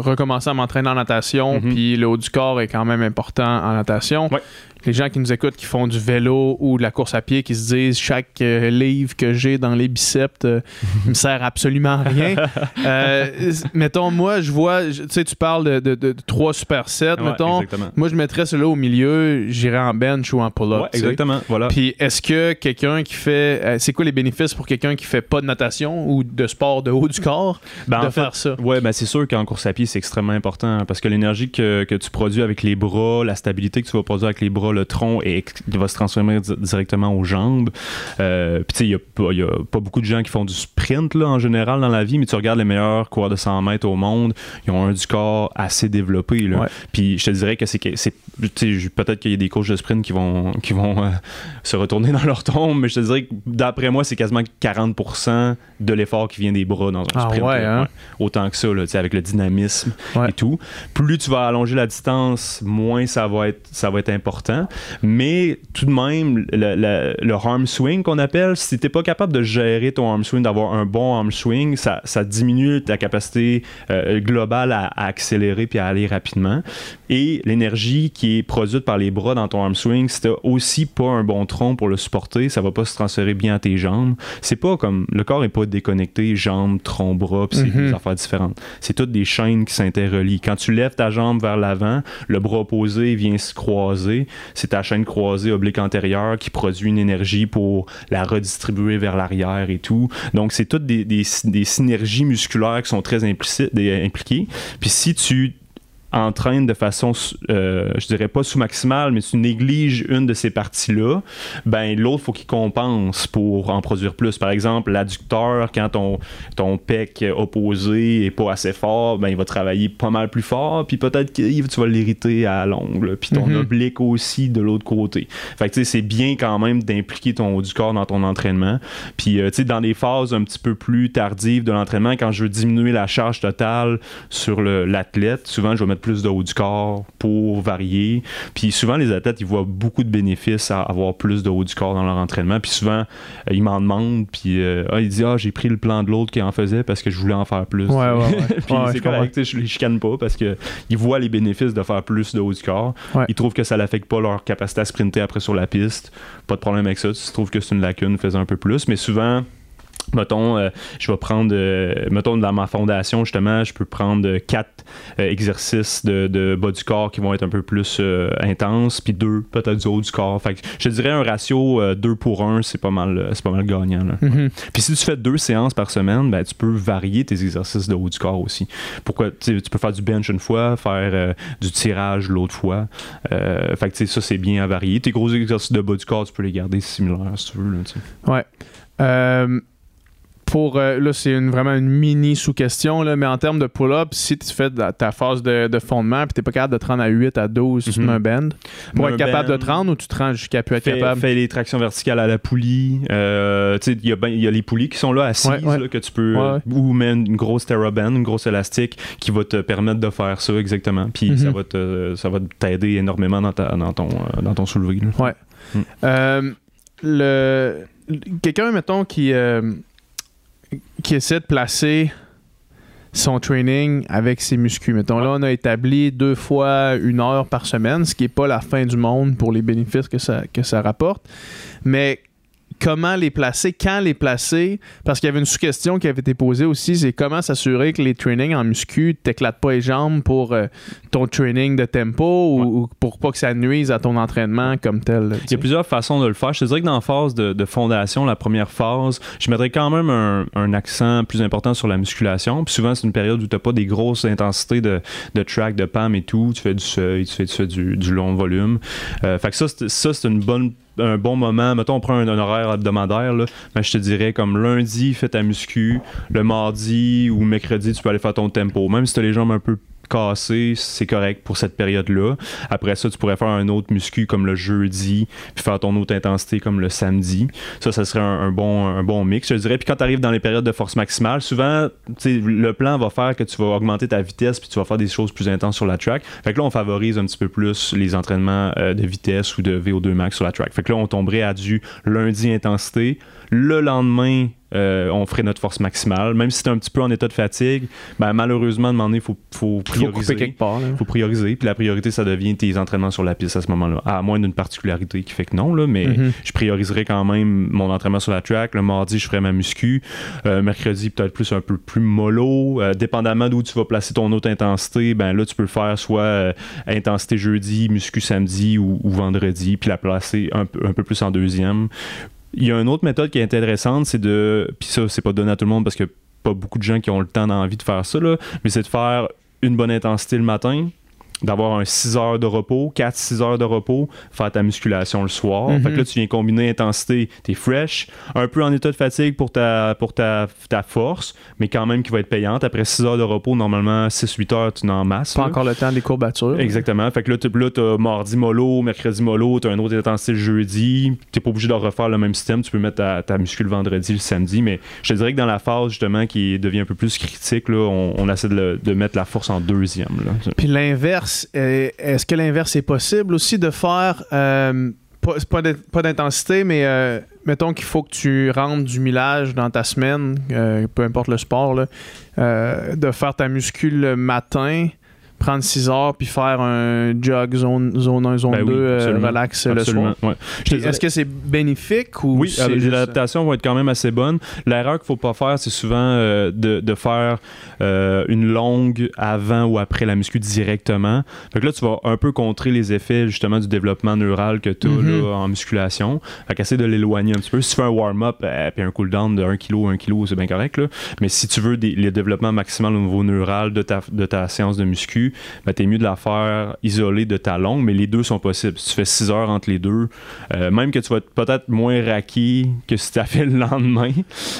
recommencer à m'entraîner en natation,
Mhm.
puis le haut du corps est quand même important en natation.
Ouais.
Les gens qui nous écoutent, qui font du vélo ou de la course à pied, qui se disent chaque euh, livre que j'ai dans les biceps euh, me sert absolument à rien. Euh, mettons, moi, je vois, tu sais, tu parles de, de, de, de trois supersets,
Ouais,
mettons.
exactement.
Moi, je mettrais cela au milieu, j'irais en bench ou en pull-up.
Ouais, exactement. Voilà.
Puis est-ce que quelqu'un qui fait. euh, c'est quoi les bénéfices pour quelqu'un qui fait pas de natation ou de sport de haut du corps
Ben,
de
en fait,
faire ça?
Ouais, ben c'est sûr qu'en course à pied, c'est extrêmement important hein, parce que l'énergie que, que tu produis avec les bras, la stabilité que tu vas produire avec les bras, le tronc, et, va se transformer di- directement aux jambes. Euh, Puis tu sais, il n'y a, pas- y a pas beaucoup de gens qui font du sprint là, en général dans la vie, mais tu regardes les meilleurs coureurs de 100 mètres au monde, ils ont un du corps assez développé. Là. Puis je te dirais que c'est peut-être qu'il y a des coachs de sprint qui vont qui vont euh, se retourner dans leur tombe, mais je te dirais que d'après moi, c'est quasiment 40% de l'effort qui vient des bras dans un
Ah
sprint.
ouais, hein?
Ouais. Autant que ça, là, tu sais, avec le dynamisme
Ouais.
et tout. Plus tu vas allonger la distance, moins ça va être, ça va être important. Mais tout de même, le, le- le arm swing qu'on appelle, si tu n'es pas capable de gérer ton arm swing, d'avoir un bon arm swing, ça, ça diminue ta capacité euh, globale à, à accélérer puis à aller rapidement. Et l'énergie qui est produite par les bras dans ton arm swing, si t'as aussi pas un bon tronc pour le supporter, ça va pas se transférer bien à tes jambes. C'est pas comme le corps est pas déconnecté, jambes, tronc, bras, puis c'est
Mhm.
des affaires différentes. C'est toutes des chaînes qui s'interrelient. Quand tu lèves ta jambe vers l'avant, le bras opposé vient se croiser. C'est ta chaîne croisée oblique antérieure qui produit une énergie pour la redistribuer vers l'arrière et tout. Donc c'est toutes des, synergies musculaires qui sont très implicites, impliquées. Puis si tu entraînes de façon, euh, je dirais pas sous-maximale, mais tu négliges une de ces parties-là, ben l'autre, faut qu'il compense pour en produire plus. Par exemple, l'adducteur, quand ton, ton pec opposé est pas assez fort, ben il va travailler pas mal plus fort, puis peut-être que tu vas l'irriter à l'ongle, puis ton
Mhm.
oblique aussi de l'autre côté. Fait que tu sais, c'est bien quand même d'impliquer ton haut du corps dans ton entraînement. Puis euh, tu sais, dans des phases un petit peu plus tardives de l'entraînement, quand je veux diminuer la charge totale sur l'athlète, souvent je vais mettre plus de haut du corps pour varier. Puis souvent, les athlètes, ils voient beaucoup de bénéfices à avoir plus de haut du corps dans leur entraînement. Puis souvent, euh, ils m'en demandent, puis euh, ah, ils disent Ah, j'ai pris le plan de l'autre qui en faisait parce que je voulais en faire plus.
Ouais, ouais, ouais.
puis c'est correct, je les chicane pas parce qu'ils voient les bénéfices de faire plus de haut du corps. Ils trouvent que ça n'affecte pas leur capacité à sprinter après sur la piste. Pas de problème avec ça. Tu trouves que c'est une lacune, faisant un peu plus. Mais souvent, Mettons, euh, je vais prendre, euh, mettons, dans ma fondation, justement, je peux prendre euh, quatre euh, exercices de, de bas du corps qui vont être un peu plus intenses, puis deux, peut-être du haut du corps. Fait que je dirais un ratio 2 pour 1, c'est pas mal, c'est pas mal gagnant. là.
Mhm.
Puis si tu fais deux séances par semaine, ben, tu peux varier tes exercices de haut du corps aussi. Pourquoi tu peux faire du bench une fois, faire du tirage l'autre fois. Fait que ça c'est bien à varier. Tes gros exercices de bas du corps, tu peux les garder similaires si tu veux. là.
Ouais. Euh, pour euh, là, c'est une, vraiment une mini sous-question, là, mais en termes de pull-up, si tu fais ta, phase de, de fondement puis t'es pas capable de te rendre à 8 à 12, tu te
Mhm.
mets un bend. Pour
Un
être capable
bend.
de te rendre ou tu te rends jusqu'à plus être
Fais,
capable?
fais les tractions verticales à la poulie. Euh, il y, a ben- y a les poulies qui sont là assises
Ouais, ouais.
là, que tu peux.
Ouais.
Ou même une grosse TerraBand, une grosse élastique qui va te permettre de faire ça exactement. Puis
Mhm.
ça va te- ça va t'aider énormément dans, ta, dans, ton, euh, dans ton soulevé. là.
Ouais.
Mm.
Euh, le, quelqu'un, mettons, qui, euh, qui essaie de placer son training avec ses muscles. Mettons, là, on a établi deux fois une heure par semaine, ce qui n'est pas la fin du monde pour les bénéfices que ça, que ça rapporte. Mais comment les placer, quand les placer, parce qu'il y avait une sous-question qui avait été posée aussi, c'est comment s'assurer que les trainings en muscu t'éclatent pas les jambes pour euh, ton training de tempo ou, ou pour pas que ça nuise à ton entraînement comme tel. là,
Il y a plusieurs façons de le faire. Je te dirais que dans la phase de, de fondation, la première phase, je mettrais quand même un, un accent plus important sur la musculation. Puis souvent, c'est une période où tu n'as pas des grosses intensités de, de track, de PAM et tout. Tu fais du seuil, tu fais, tu fais du, du long volume. Euh, fait que ça, c'est une bonne un bon moment, mettons on prend un, horaire hebdomadaire, là, je te dirais comme lundi, fais ta muscu, le mardi ou mercredi, tu peux aller faire ton tempo. Même si tu as les jambes un peu cassées, c'est correct pour cette période-là. Après ça, tu pourrais faire un autre muscu comme le jeudi, puis faire ton autre intensité comme le samedi. Ça, ça serait un, bon, un bon mix, je dirais. Puis quand tu arrives dans les périodes de force maximale, souvent, le plan va faire que tu vas augmenter ta vitesse, puis tu vas faire des choses plus intenses sur la track. Fait que là, on favorise un petit peu plus les entraînements euh, de vitesse ou de VO2 max sur la track. Fait que là, on tomberait à du lundi intensité. Le lendemain, euh, on ferait notre force maximale. Même si tu es un petit peu en état de fatigue, ben, malheureusement, à un moment donné, il faut, faut
Il faut couper
prioriser.
quelque part.
faut prioriser. Puis la priorité, ça devient tes entraînements sur la piste à ce moment-là. À moins d'une particularité qui fait que non, là, mais
Mhm.
je prioriserai quand même mon entraînement sur la track. Le mardi, je ferai ma muscu. Euh, mercredi, peut-être plus un peu plus mollo. Euh, dépendamment d'où tu vas placer ton autre intensité, ben là, tu peux le faire soit intensité jeudi, muscu samedi ou, ou vendredi, puis la placer un peu plus en deuxième. Il y a une autre méthode qui est intéressante, c'est de. Puis ça, c'est pas donné à tout le monde parce que pas beaucoup de gens qui ont le temps d'envie de faire ça, là, mais c'est de faire une bonne intensité le matin, d'avoir un 6 heures de repos, 4-6 heures de repos, faire ta musculation le soir.
Mhm.
Fait que là, tu viens combiner intensité, t'es fresh, un peu en état de fatigue pour ta, pour ta, ta force, mais quand même qui va être payante. Après 6 heures de repos, normalement, 6-8 heures, tu n'en masses.
Pas
là.
encore le temps des courbatures.
Exactement. Fait que là, tu là, t'as mardi mollo, mercredi mollo, t'as un autre intensité le jeudi. T'es pas obligé de refaire le même système. Tu peux mettre ta, ta muscu le vendredi, le samedi. Mais je te dirais que dans la phase, justement, qui devient un peu plus critique, là, on, on essaie de, le- de mettre la force en deuxième. là.
Puis l'inverse, euh, est-ce que l'inverse est possible aussi de faire, euh, pas, d'intensité, mais euh, mettons qu'il faut que tu rentres du millage dans ta semaine, peu importe le sport, de faire ta muscu le matin, prendre 6 heures, puis faire un jog zone, zone 1, zone
Ben
2,
oui,
euh, relax euh, le soir.
ouais.
Est-ce que c'est bénéfique ou
Oui, euh, les adaptations vont être quand même assez bonnes. L'erreur qu'il faut pas faire, c'est souvent euh, de, de faire euh, une longue avant ou après la muscu directement. Fait que là, tu vas un peu contrer les effets justement du développement neural que tu as
Mhm.
en musculation. Fait qu'essaie de l'éloigner un petit peu. Si tu fais un warm-up euh, puis un cool-down de 1 kg, 1 kg, c'est bien correct. Là. Mais si tu veux des, le développement maximal au niveau neural de ta, de ta séance de muscu, ben, t'es mieux de la faire isolée de ta longue, mais les deux sont possibles. Si tu fais 6 heures entre les deux, euh, même que tu vas être peut-être moins raqué que si tu as fait le lendemain.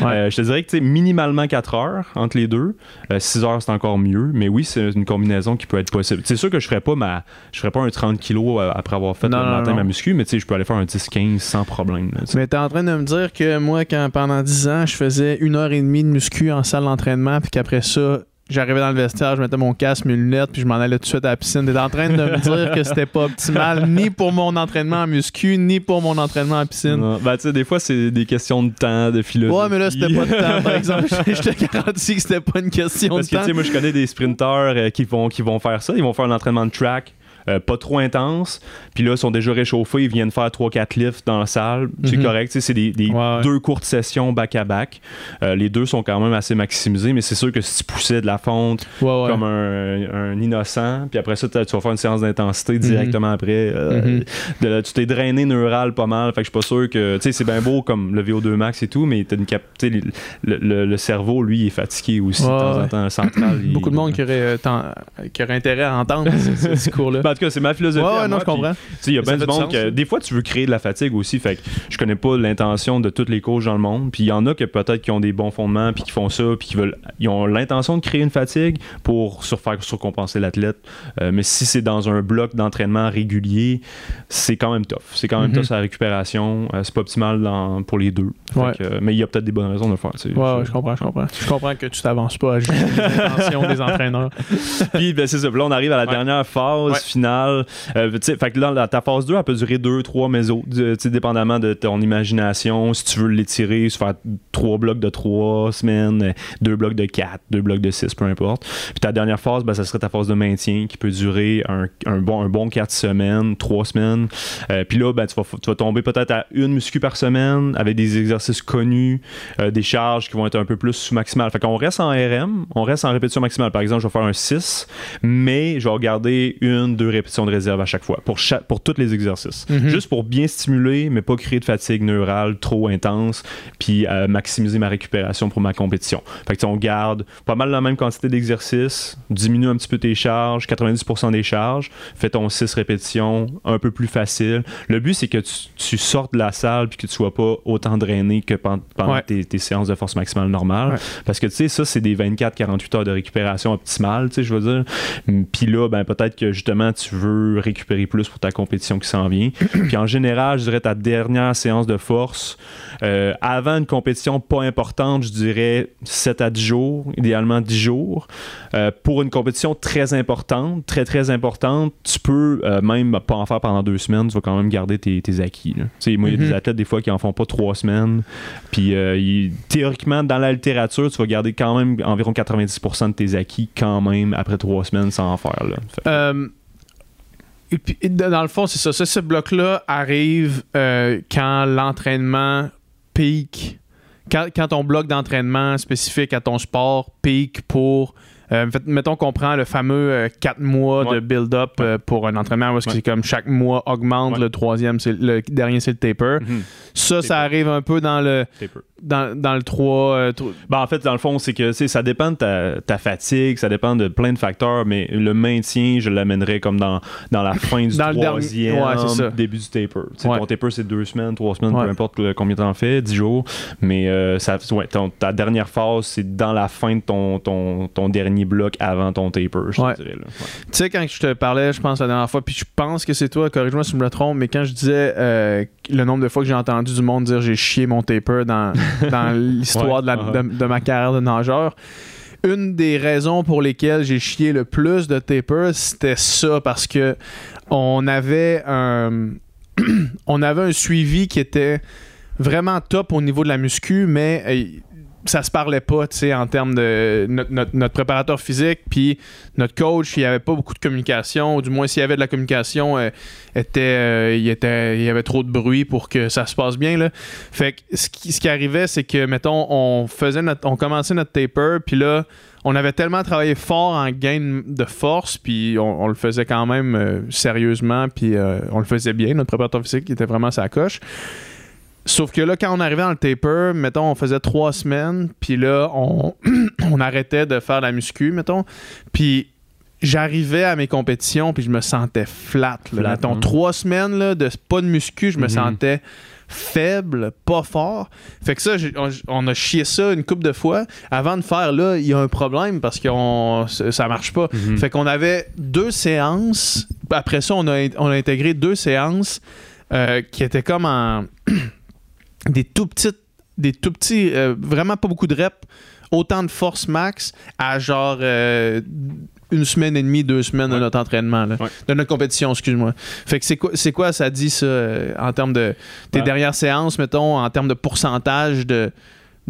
Euh, je te dirais que tu sais, minimalement 4 heures entre les deux. 6 heures, c'est encore mieux. Mais oui, c'est une combinaison qui peut être possible. C'est sûr que je ferais pas ma je ferais pas un 30 kg après avoir fait
Non,
le matin
non.
ma muscu, mais tu sais, je peux aller faire un 10-15 sans problème. là, tu.
Mais t'es en train de me dire que moi, quand pendant 10 ans, je faisais une heure et demie de muscu en salle d'entraînement, puis qu'après ça, j'arrivais dans le vestiaire, je mettais mon casque, mes lunettes, puis je m'en allais tout de suite à la piscine. T'es en train de me dire que c'était pas optimal, ni pour mon entraînement en muscu, ni pour mon entraînement en piscine.
Non. Ben, tu sais, des fois, c'est des questions de temps, de philosophie.
Ouais, mais là, c'était pas de temps, par exemple. Je te garantis que c'était pas une question
Parce
de
que, tu
temps.
sais, moi, je connais des sprinteurs euh, qui, vont, qui vont faire ça. Ils vont faire un entraînement de track. Euh, pas trop intense, puis là, ils sont déjà réchauffés, ils viennent faire 3-4 lifts dans la salle, c'est
Mhm.
correct, c'est des, des
Ouais, ouais.
deux courtes sessions back-à-back. Euh, les deux sont quand même assez maximisés, mais c'est sûr que si tu poussais de la fonte
Ouais,
comme un, un innocent, puis après ça, tu vas faire une séance d'intensité directement après, euh,
Mhm.
de- tu t'es drainé neural pas mal, fait que je suis pas sûr que, tu sais, c'est bien beau comme le VO2 max et tout, mais une cap- le, le- le cerveau, lui, il est fatigué aussi de temps en temps, central. il-
Beaucoup de monde qui aurait, tant- qui aurait intérêt à entendre ce, ce discours-là.
Ben, en tout cas, c'est ma philosophie.
ouais, ouais, non,
moi,
je comprends.
puis, tu sais, Il y a bien du monde que des fois tu veux créer de la fatigue aussi. Fait que je connais pas l'intention de tous les coachs dans le monde. Puis il y en a que peut-être qui ont des bons fondements puis qui font ça puis qui veulent ils ont l'intention de créer une fatigue pour sur faire surcompenser l'athlète. Euh, mais si c'est dans un bloc d'entraînement régulier, c'est quand même tough. C'est quand même
Mhm.
tough sa récupération. Euh, c'est pas optimal dans- pour les deux. Fait
Ouais.
que, euh, mais il y a peut-être des bonnes raisons de le faire. tu sais.
Ouais, ouais, je comprends, je comprends. Je comprends que tu t'avances pas à juger les intentions des entraîneurs.
Puis ben, c'est ça. Là, on arrive à la dernière phase
Ouais.
Finale. Euh, fait que là, ta phase 2, elle peut durer 2, 3 mésos. Dépendamment de ton imagination. Si tu veux l'étirer, faire 3 blocs de 3 semaines, 2 blocs de 4, 2 blocs de 6, peu importe. Puis ta dernière phase, ben, ça serait ta phase de maintien qui peut durer un, bon, un bon 4 semaines, 3 semaines. Euh, puis là, ben, tu, vas, tomber peut-être à une muscu par semaine avec des exercices connus, euh, des charges qui vont être un peu plus sous-maximales. Fait qu'on reste en RM, on reste en répétition maximale. Par exemple, je vais faire un 6, mais je vais regarder une, deux répétitions de réserve à chaque fois pour, chaque, pour tous les exercices.
Mhm.
Juste pour bien stimuler, mais pas créer de fatigue neurale trop intense, puis euh, maximiser ma récupération pour ma compétition. Fait que on garde pas mal la même quantité d'exercices, diminue un petit peu tes charges, 90% des charges, fais ton 6 répétitions un peu plus facile. Le but, c'est que tu, tu sortes de la salle puis que tu sois pas autant drainé que pen- pendant
Ouais.
tes, tes séances de force maximale normales.
Ouais.
Parce que tu sais, ça, c'est des 24-48 heures de récupération optimale, tu sais, je veux dire. Puis là, ben, peut-être que justement, tu veux récupérer plus pour ta compétition qui s'en vient. Puis en général, je dirais ta dernière séance de force, euh, avant une compétition pas importante, je dirais 7 à 10 jours, idéalement 10 jours. Euh, pour une compétition très importante, très très importante, tu peux euh, même pas en faire pendant deux semaines, tu vas quand même garder tes, tes acquis. là. Moi, il y a
Mhm.
des athlètes des fois qui en font pas trois semaines. Puis théoriquement, dans la littérature, tu vas garder quand même environ 90% de tes acquis quand même après trois semaines sans en faire. Là. Fait-
dans le fond, c'est ça. Ça, Ce bloc-là arrive euh, quand l'entraînement pique. Quand, quand ton bloc d'entraînement spécifique à ton sport pique pour. Euh, mettons qu'on prend le fameux 4 mois de build-up euh, pour un entraînement est-ce que
Ouais.
c'est comme chaque mois augmente, le troisième, c'est le dernier, c'est le taper.
Mhm.
Ça, ça
Taper.
arrive un peu dans le,
Taper.
dans, dans le 3. euh, tro-
Ben, en fait, dans le fond, c'est que ça dépend de ta, ta fatigue, ça dépend de plein de facteurs, mais le maintien, je l'amènerais comme dans, dans la fin du
Dans le
troisième,
ouais, ça.
début du taper.
Ouais.
Ton taper, c'est deux semaines, trois semaines,
Ouais.
peu importe le- combien t'en fais, dix jours. Mais euh, ça, ouais, ton- ta dernière phase, c'est dans la fin de ton, ton, ton dernier bloc avant ton taper, je
Ouais.
te dirais. là. Ouais.
Tu sais, quand je te parlais, je pense la dernière fois, puis je pense que c'est toi, corrige-moi si je me trompe, mais quand je disais euh, le nombre de fois que j'ai entendu du monde dire j'ai chié mon taper dans, dans l'histoire
Ouais,
de, la- de- de ma carrière de nageur, une des raisons pour lesquelles j'ai chié le plus de taper, c'était ça, parce que on avait un, on avait un suivi qui était vraiment top au niveau de la muscu, mais euh, ça se parlait pas, tu sais, en termes de notre, préparateur physique, puis notre coach, il y avait pas beaucoup de communication, ou du moins s'il y avait de la communication, euh, euh, il, était, il y avait trop de bruit pour que ça se passe bien, là. Fait que ce qui, ce qui arrivait, c'est que, mettons, on faisait notre, on commençait notre taper, puis là, on avait tellement travaillé fort en gain de force, puis on, le faisait quand même euh, sérieusement, puis on le faisait bien. Notre préparateur physique était vraiment sa coche. Sauf que là, quand on arrivait dans le taper, mettons, on faisait trois semaines, puis là, on, on arrêtait de faire la muscu, mettons. Puis j'arrivais à mes compétitions, puis je me sentais flat. là.
Flat,
mettons,
hein.
trois semaines là, de pas de muscu, je me
Mhm.
sentais faible, pas fort. Fait que ça, on a chié ça une couple de fois. Avant de faire là, il y a un problème parce que on- ça marche pas.
Mhm.
Fait qu'on avait deux séances. Après ça, on a, on a intégré deux séances euh, qui étaient comme en des tout petites, des tout petits, euh, vraiment pas beaucoup de reps autant de force max à genre euh, une semaine et demie, deux semaines de notre entraînement, là.
Ouais.
de notre compétition, excuse-moi. Fait que c'est quoi, c'est quoi ça dit ça euh, en termes de tes
Ben-
dernières séances, mettons, en termes de pourcentage de,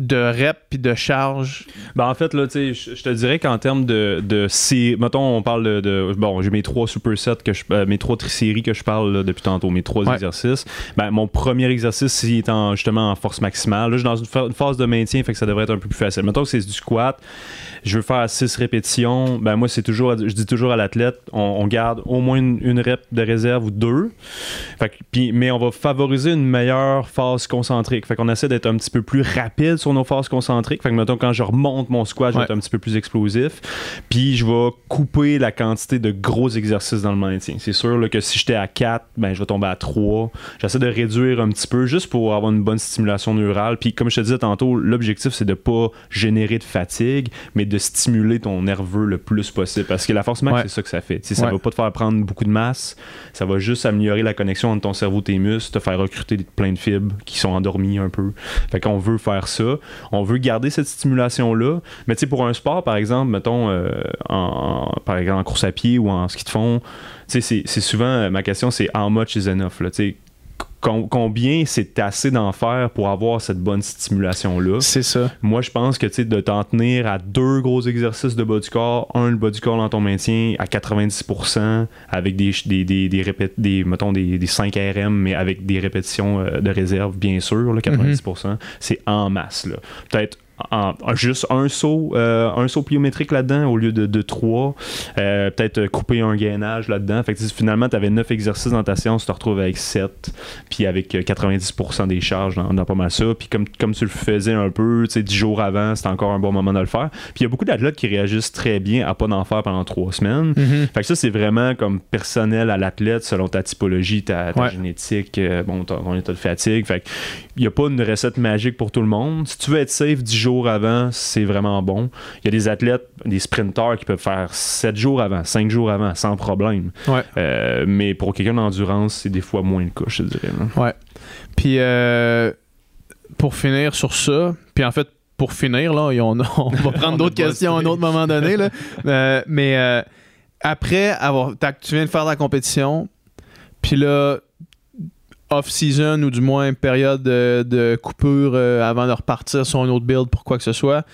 de reps puis de charge?
Ben, en fait, là, tu sais, je te dirais qu'en termes de, de sé- mettons, on parle de, de- bon, j'ai mes trois supersets que je, euh, mes trois tri-séries que je parle là, depuis tantôt, mes trois
Ouais.
exercices. Ben, mon premier exercice, il est en, justement en force maximale. Là, je suis dans une, phase de maintien, fait que ça devrait être un peu plus facile. Mettons que c'est du squat, je veux faire 6 répétitions. Ben, moi, c'est toujours, je dis toujours à l'athlète, on, on garde au moins une, une rep de réserve ou deux. Fait que- puis, mais on va favoriser une meilleure phase concentrique. Fait qu'on essaie d'être un petit peu plus rapide sur nos phases concentriques. Fait que mettons quand je remonte mon squat, je vais être un petit peu plus explosif. Puis je vais couper la quantité de gros exercices dans le maintien. C'est sûr là, que si j'étais à 4, ben, je vais tomber à 3. J'essaie de réduire un petit peu juste pour avoir une bonne stimulation neurale. Puis comme je te disais tantôt, l'objectif c'est de pas générer de fatigue, mais de stimuler ton nerveux le plus possible. Parce que la force max,
Ouais.
c'est ça que ça fait. Tu sais, ça
Ouais.
va pas te faire prendre beaucoup de masse, ça va juste améliorer la connexion entre ton cerveau et tes muscles, te faire recruter plein de fibres qui sont endormies un peu. Fait qu'on veut faire ça. On veut garder cette stimulation-là. Mais pour un sport, par exemple, mettons, euh, en, par exemple, en course à pied ou en ski de fond, c'est- souvent, ma question, c'est how much is enough? Là, tu combien c'est assez d'en faire pour avoir cette bonne stimulation-là?
C'est ça.
Moi, je pense que de t'en tenir à deux gros exercices de bas du corps, un le bas du corps dans ton maintien à 90%, avec des, des, des, des, répét- des, mettons, des, des 5 RM, mais avec des répétitions euh, de réserve, bien sûr, là, 90%, c'est en masse. là. Peut-être en- en- juste un saut, euh, un saut pliométrique là-dedans au lieu de, de trois. Euh, peut-être euh, couper un gainage là-dedans. Fait que finalement, tu avais 9 exercices dans ta séance, tu te retrouves avec 7, puis avec euh, 90% des charges dans, dans pas mal ça. Puis comme, comme tu le faisais un peu, tu sais, 10 jours avant, c'était encore un bon moment de le faire. Puis il y a beaucoup d'athlètes qui réagissent très bien à pas d'en faire pendant 3 semaines.
Mhm.
Fait que ça, c'est vraiment comme personnel à l'athlète selon ta typologie, ta, ta
Ouais.
génétique, euh, bon, ton, ton état de fatigue. Fait il n'y a pas une recette magique pour tout le monde. Si tu veux être safe 10 jours avant, c'est vraiment bon. Il y a des athlètes, des sprinteurs qui peuvent faire 7 jours avant, 5 jours avant, sans problème.
Ouais.
Euh, mais pour quelqu'un d'endurance, c'est des fois moins le cas, je dirais. là.
Puis euh, pour finir sur ça, puis en fait, pour finir, là, et on, on va prendre d'autres questions à un autre moment donné. Là. Euh, mais euh, après avoir. Tu viens de faire ta compétition, puis là, off-season ou du moins une période de, coupure euh, avant de repartir sur un autre build pour quoi que ce soit.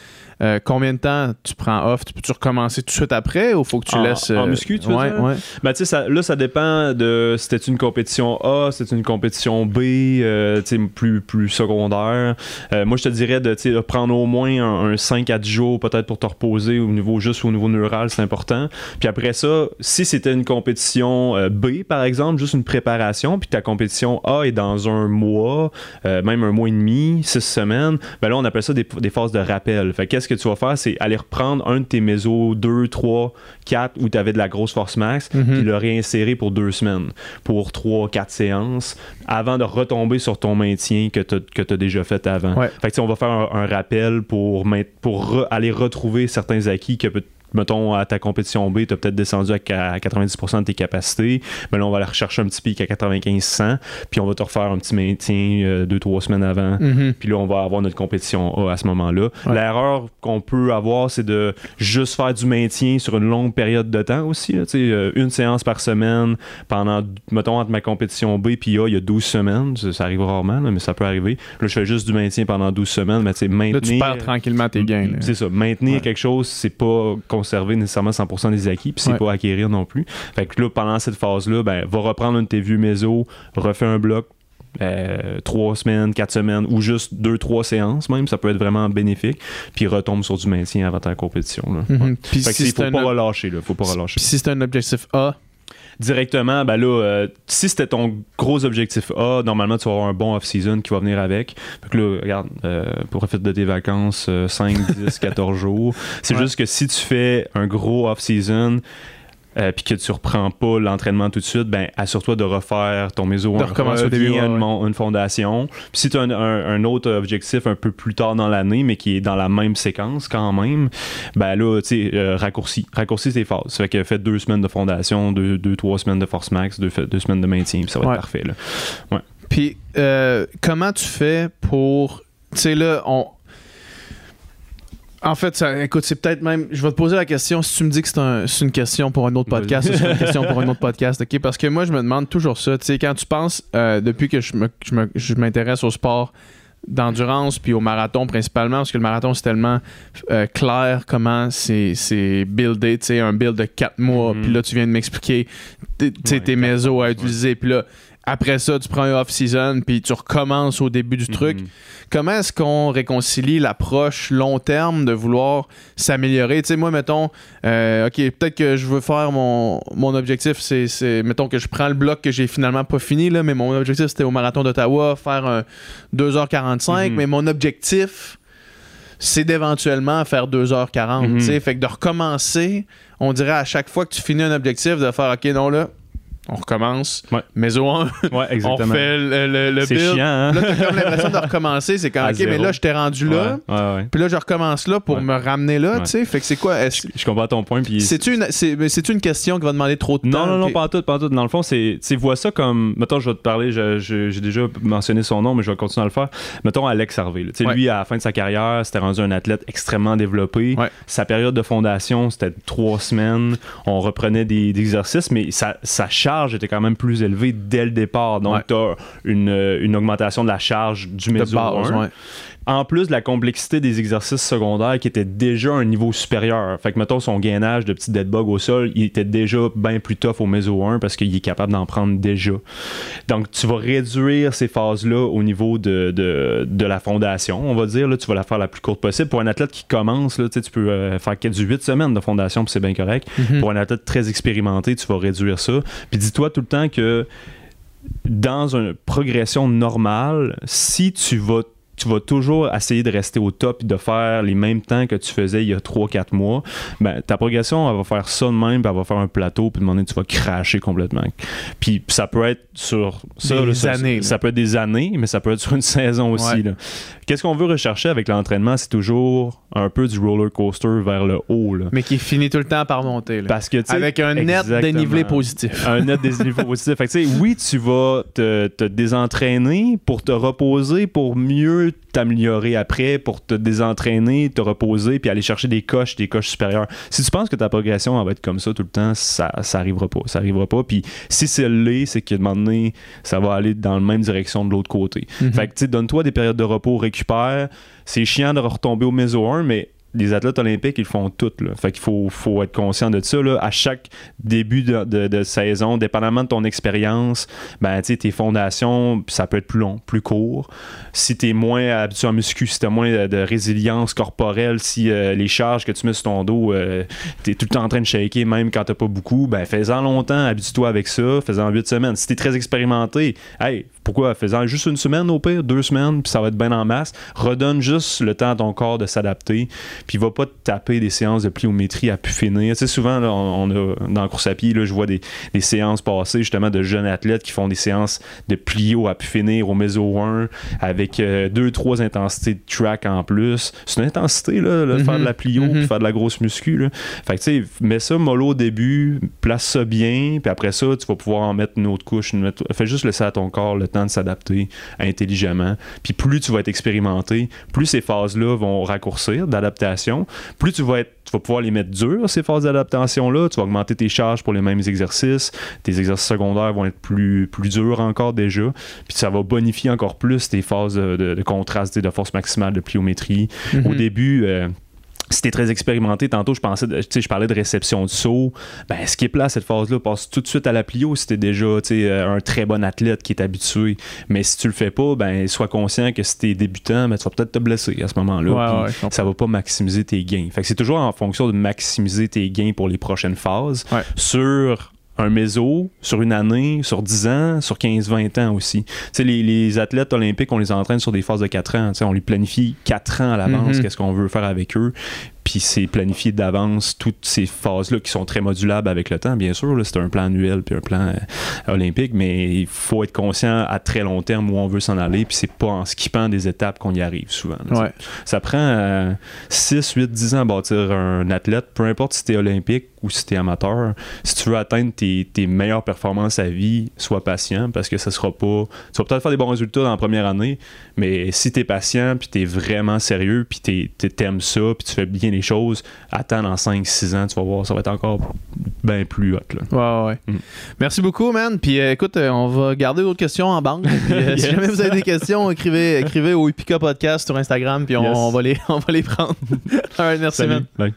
Euh, combien de temps tu prends off? Tu peux-tu recommencer tout de suite après ou faut que tu
En-
laisses.
en muscu, tu veux
ouais,
dire?
ouais.
Ben, tu sais, ça- là, ça dépend de si c'était une compétition A, si c'était une compétition B, euh, tu sais, plus, plus secondaire. Euh, moi, je te dirais de, de prendre au moins un, un 5 à 10 jours, peut-être pour te reposer au niveau, juste au niveau neural, c'est important. Puis après ça, si c'était une compétition euh, B, par exemple, juste une préparation, puis ta compétition A est dans un mois, euh, même un mois et demi, six semaines, ben là, on appelle ça des, des phases de rappel. Fait que qu'est-ce que tu vas faire, c'est aller reprendre un de tes mésos 2, 3, 4 où tu avais de la grosse force max,
Mhm.
puis le réinsérer pour deux semaines, pour 3, 4 séances, avant de retomber sur ton maintien que tu as déjà fait avant.
Ouais.
Fait que on va faire un, un rappel pour, maint- pour re- aller retrouver certains acquis que peut mettons, à ta compétition B, tu as peut-être descendu à ca- à 90% de tes capacités. Mais là, on va aller rechercher un petit pic à 95-100, puis on va te refaire un petit maintien 2-3 semaines avant.
Mhm.
Puis là, on va avoir notre compétition A à ce moment-là.
Ouais.
L'erreur qu'on peut avoir, c'est de juste faire du maintien sur une longue période de temps aussi. là. Euh, une séance par semaine pendant, mettons, entre ma compétition B puis A, il y a 12 semaines. Ça, ça arrive rarement, là, mais ça peut arriver. Là, je fais juste du maintien pendant 12 semaines, mais tu sais, maintenir...
Là, tu perds tranquillement tes gains.
C'est ça. Maintenir
Ouais.
quelque chose, c'est pas conserver nécessairement 100% des acquis, puis c'est
Ouais.
pas acquérir non plus. Fait que là, pendant cette phase-là, ben, va reprendre un de tes vieux mésos, refais un bloc, euh, trois semaines, quatre semaines, ou juste deux, trois séances même, ça peut être vraiment bénéfique, puis retombe sur du maintien avant ta compétition. Là.
Mhm.
Ouais. Fait que
si
c'est faut
un
pas relâcher, là. Faut pas relâcher.
Puis si c'est un objectif A,
Directement, ben là, euh, si c'était ton gros objectif A, normalement, tu vas avoir un bon off-season qui va venir avec. Fait que là, regarde, euh, profite de tes vacances, euh, 5, 10, 14 jours. C'est
Ouais.
juste que si tu fais un gros off-season, euh, puis que tu reprends pas l'entraînement tout de suite, ben assure-toi de refaire ton méso
De recommencer au début, ouais,
une,
ouais.
une fondation. Puis si tu as un, un- un autre objectif un peu plus tard dans l'année, mais qui est dans la même séquence quand même, ben là, tu sais, euh, raccourcis. Raccourcis tes phases. Fait que faites deux semaines de fondation, deux, deux trois semaines de force max, deux, deux semaines de maintien, puis ça va
Ouais.
être parfait. Là.
Puis, euh, comment tu fais pour. Tu sais, là, on. En fait, ça, écoute, c'est peut-être même. Je vais te poser la question. Si tu me dis que c'est un, c'est une question pour un autre podcast, c'est une question pour un autre podcast, ok? Parce que moi, je me demande toujours ça. Tu sais, quand tu penses, euh, depuis que je, m'intéresse au sport d'endurance puis au marathon principalement, parce que le marathon, c'est tellement euh, clair comment c'est, buildé. Tu sais, un build de 4 mois,
Mhm.
puis là, tu viens de m'expliquer t- tu sais,
Ouais,
tes mésos à utiliser. Puis là, après ça, tu prends un off-season, puis tu recommences au début du truc.
Mhm.
Comment est-ce qu'on réconcilie l'approche long terme de vouloir s'améliorer? Tu sais, moi, mettons, euh, OK, peut-être que je veux faire mon, mon objectif, c'est, mettons que je prends le bloc que j'ai finalement pas fini, là, mais mon objectif, c'était au marathon d'Ottawa, faire un 2h45,
Mhm.
mais mon objectif, c'est d'éventuellement faire 2h40,
Mhm.
tu sais. Fait que de recommencer, on dirait à chaque fois que tu finis un objectif, de faire, OK, non, là, on recommence,
Ouais.
mais au 1,
Ouais,
on
exactement.
fait le, le, le
c'est
build.
chiant, hein?
Là, t'as comme l'impression de recommencer. C'est quand, OK, mais là, je t'ai rendu là.
Ouais.
Puis là, je recommence là pour me ramener là, tu sais. Fait que c'est quoi? Est-ce...
Je comprends ton point. Puis
C'est-tu une, c'est, une question qui va demander trop de temps?
Non, non, non, pas en tout, pas en tout. Dans le fond, c'est, tu vois ça comme, mettons, je vais te parler, je- je- j'ai déjà mentionné son nom, mais je vais continuer à le faire. Mettons Alex Harvey. Tu sais. Lui, à la fin de sa carrière, c'était rendu un athlète extrêmement développé. Sa période de fondation, c'était trois semaines. On reprenait des, des exercices, mais sa, sa charge était quand même plus élevée dès le départ. Donc,
Ouais.
tu as une, une augmentation de la charge du
base,
1
ouais.
En plus de la complexité des exercices secondaires qui étaient déjà à un niveau supérieur. Fait que, mettons, son gainage de petit dead bug au sol, il était déjà bien plus tough au méso 1 parce qu'il est capable d'en prendre déjà. Donc, tu vas réduire ces phases-là au niveau de, de, de la fondation, on va dire. Là, tu vas la faire la plus courte possible. Pour un athlète qui commence, là, tu sais, tu peux euh, faire du 8 semaines de fondation, puis c'est bien correct.
Mhm.
Pour un athlète très expérimenté, tu vas réduire ça. Puis dis-toi tout le temps que dans une progression normale, si tu vas tu vas toujours essayer de rester au top et de faire les mêmes temps que tu faisais il y a 3-4 mois, ben, ta progression, elle va faire ça de même, puis elle va faire un plateau, puis demander tu vas cracher complètement. Puis ça peut être sur ça,
Des
là,
années, là.
Ça, peut être des années, mais ça peut être sur une saison aussi.
Ouais.
Qu'est-ce qu'on veut rechercher avec l'entraînement? C'est toujours un peu du roller coaster vers le haut. Là.
Mais qui finit tout le temps par monter. là.
Parce que,
Avec un net dénivelé positif.
un net dénivelé positif. Fait que, tu sais, oui, tu vas te, te désentraîner pour te reposer, pour mieux t'améliorer après, pour te désentraîner, te reposer, puis aller chercher des coches, des coches supérieures. Si tu penses que ta progression elle va être comme ça tout le temps, ça, ça arrivera pas. Ça arrivera pas. Puis si c'est l'est, c'est qu'à un moment donné, ça va aller dans la même direction de l'autre côté.
Mhm.
Fait que, tu sais, donne-toi des périodes de repos, récupère. C'est chiant de retomber au méso 1, mais les athlètes olympiques, ils font tout. Là. Fait qu'il faut, être conscient de ça. Là. À chaque début de, saison, dépendamment de ton expérience, ben, tes fondations, ça peut être plus long, plus court. Si tu es moins habitué en muscu, si tu as moins de, résilience corporelle, si euh, les charges que tu mets sur ton dos, tu es tout le temps en train de shaker, même quand tu pas beaucoup, ben, fais-en longtemps, habitue-toi avec ça, fais-en 8 semaines. Si tu es très expérimenté, hey, pourquoi? Fais-en juste une semaine au pire, deux semaines, puis ça va être bien en masse. Redonne juste le temps à ton corps de s'adapter, puis va pas te taper des séances de pliométrie à pu finir. Tu sais, souvent, là, on, on a, dans la course à pied, là, je vois des, des séances passées justement de jeunes athlètes qui font des séances de plio à pu finir au méso 1 avec euh, deux, trois intensités de track en plus. C'est une intensité, là, faire de la plio,
Mhm.
puis faire de la grosse muscu. Là. Fait que, tu sais, mets ça mollo au début, place ça bien, puis après ça, tu vas pouvoir en mettre une autre couche. Une autre- Fais juste laisser à ton corps le temps de s'adapter intelligemment. Puis plus tu vas être expérimenté, plus ces phases-là vont raccourcir d'adaptation, plus tu vas être tu vas pouvoir les mettre durs, ces phases d'adaptation-là. Tu vas augmenter tes charges pour les mêmes exercices. Tes exercices secondaires vont être plus, plus durs encore déjà. Puis ça va bonifier encore plus tes phases de, de- de contraste, de force maximale, de pliométrie. Au
Mhm.
début, euh, si t'es très expérimenté, tantôt je pensais, tu sais, je parlais de réception de saut. Ben, ce qui est là cette phase-là, passe tout de suite à la plio si t'es déjà, tu sais, euh, un très bon athlète qui est habitué. Mais si tu le fais pas, ben, sois conscient que si t'es débutant, ben, tu vas peut-être te blesser à ce moment-là.
Ouais, ouais,
ça va pas maximiser tes gains. Fait que c'est toujours en fonction de maximiser tes gains pour les prochaines phases
Ouais.
sur un méso, sur une année, sur 10 ans, sur 15-20 ans aussi. Tu sais, les, les athlètes olympiques, on les entraîne sur des phases de 4 ans. Tu sais, on les planifie 4 ans à l'avance,
Mhm.
qu'est-ce qu'on veut faire avec eux. Puis c'est planifié d'avance toutes ces phases-là qui sont très modulables avec le temps, bien sûr. C'est un plan annuel puis un plan euh, olympique, mais il faut être conscient à très long terme où on veut s'en aller, puis c'est pas en skippant des étapes qu'on y arrive souvent. Ça prend 6, 8, 10 ans à bâtir un athlète, peu importe si t'es olympique ou si t'es amateur. Si tu veux atteindre tes, meilleures performances à vie, sois patient parce que ça sera pas. Tu vas peut-être faire des bons résultats dans la première année, mais si t'es patient, puis t'es vraiment sérieux, puis t'aimes ça, puis tu fais bien les choses, attends dans 5-6 ans, tu vas voir, ça va être encore bien plus hot.
Là. Ouais, ouais. Mm. Merci beaucoup, man. Puis euh, écoute, euh, on va garder d'autres questions en banque. Euh, si jamais vous avez des questions, écrivez, écrivez au Epica Podcast sur Instagram, puis on, va, les, on va les prendre. merci, man.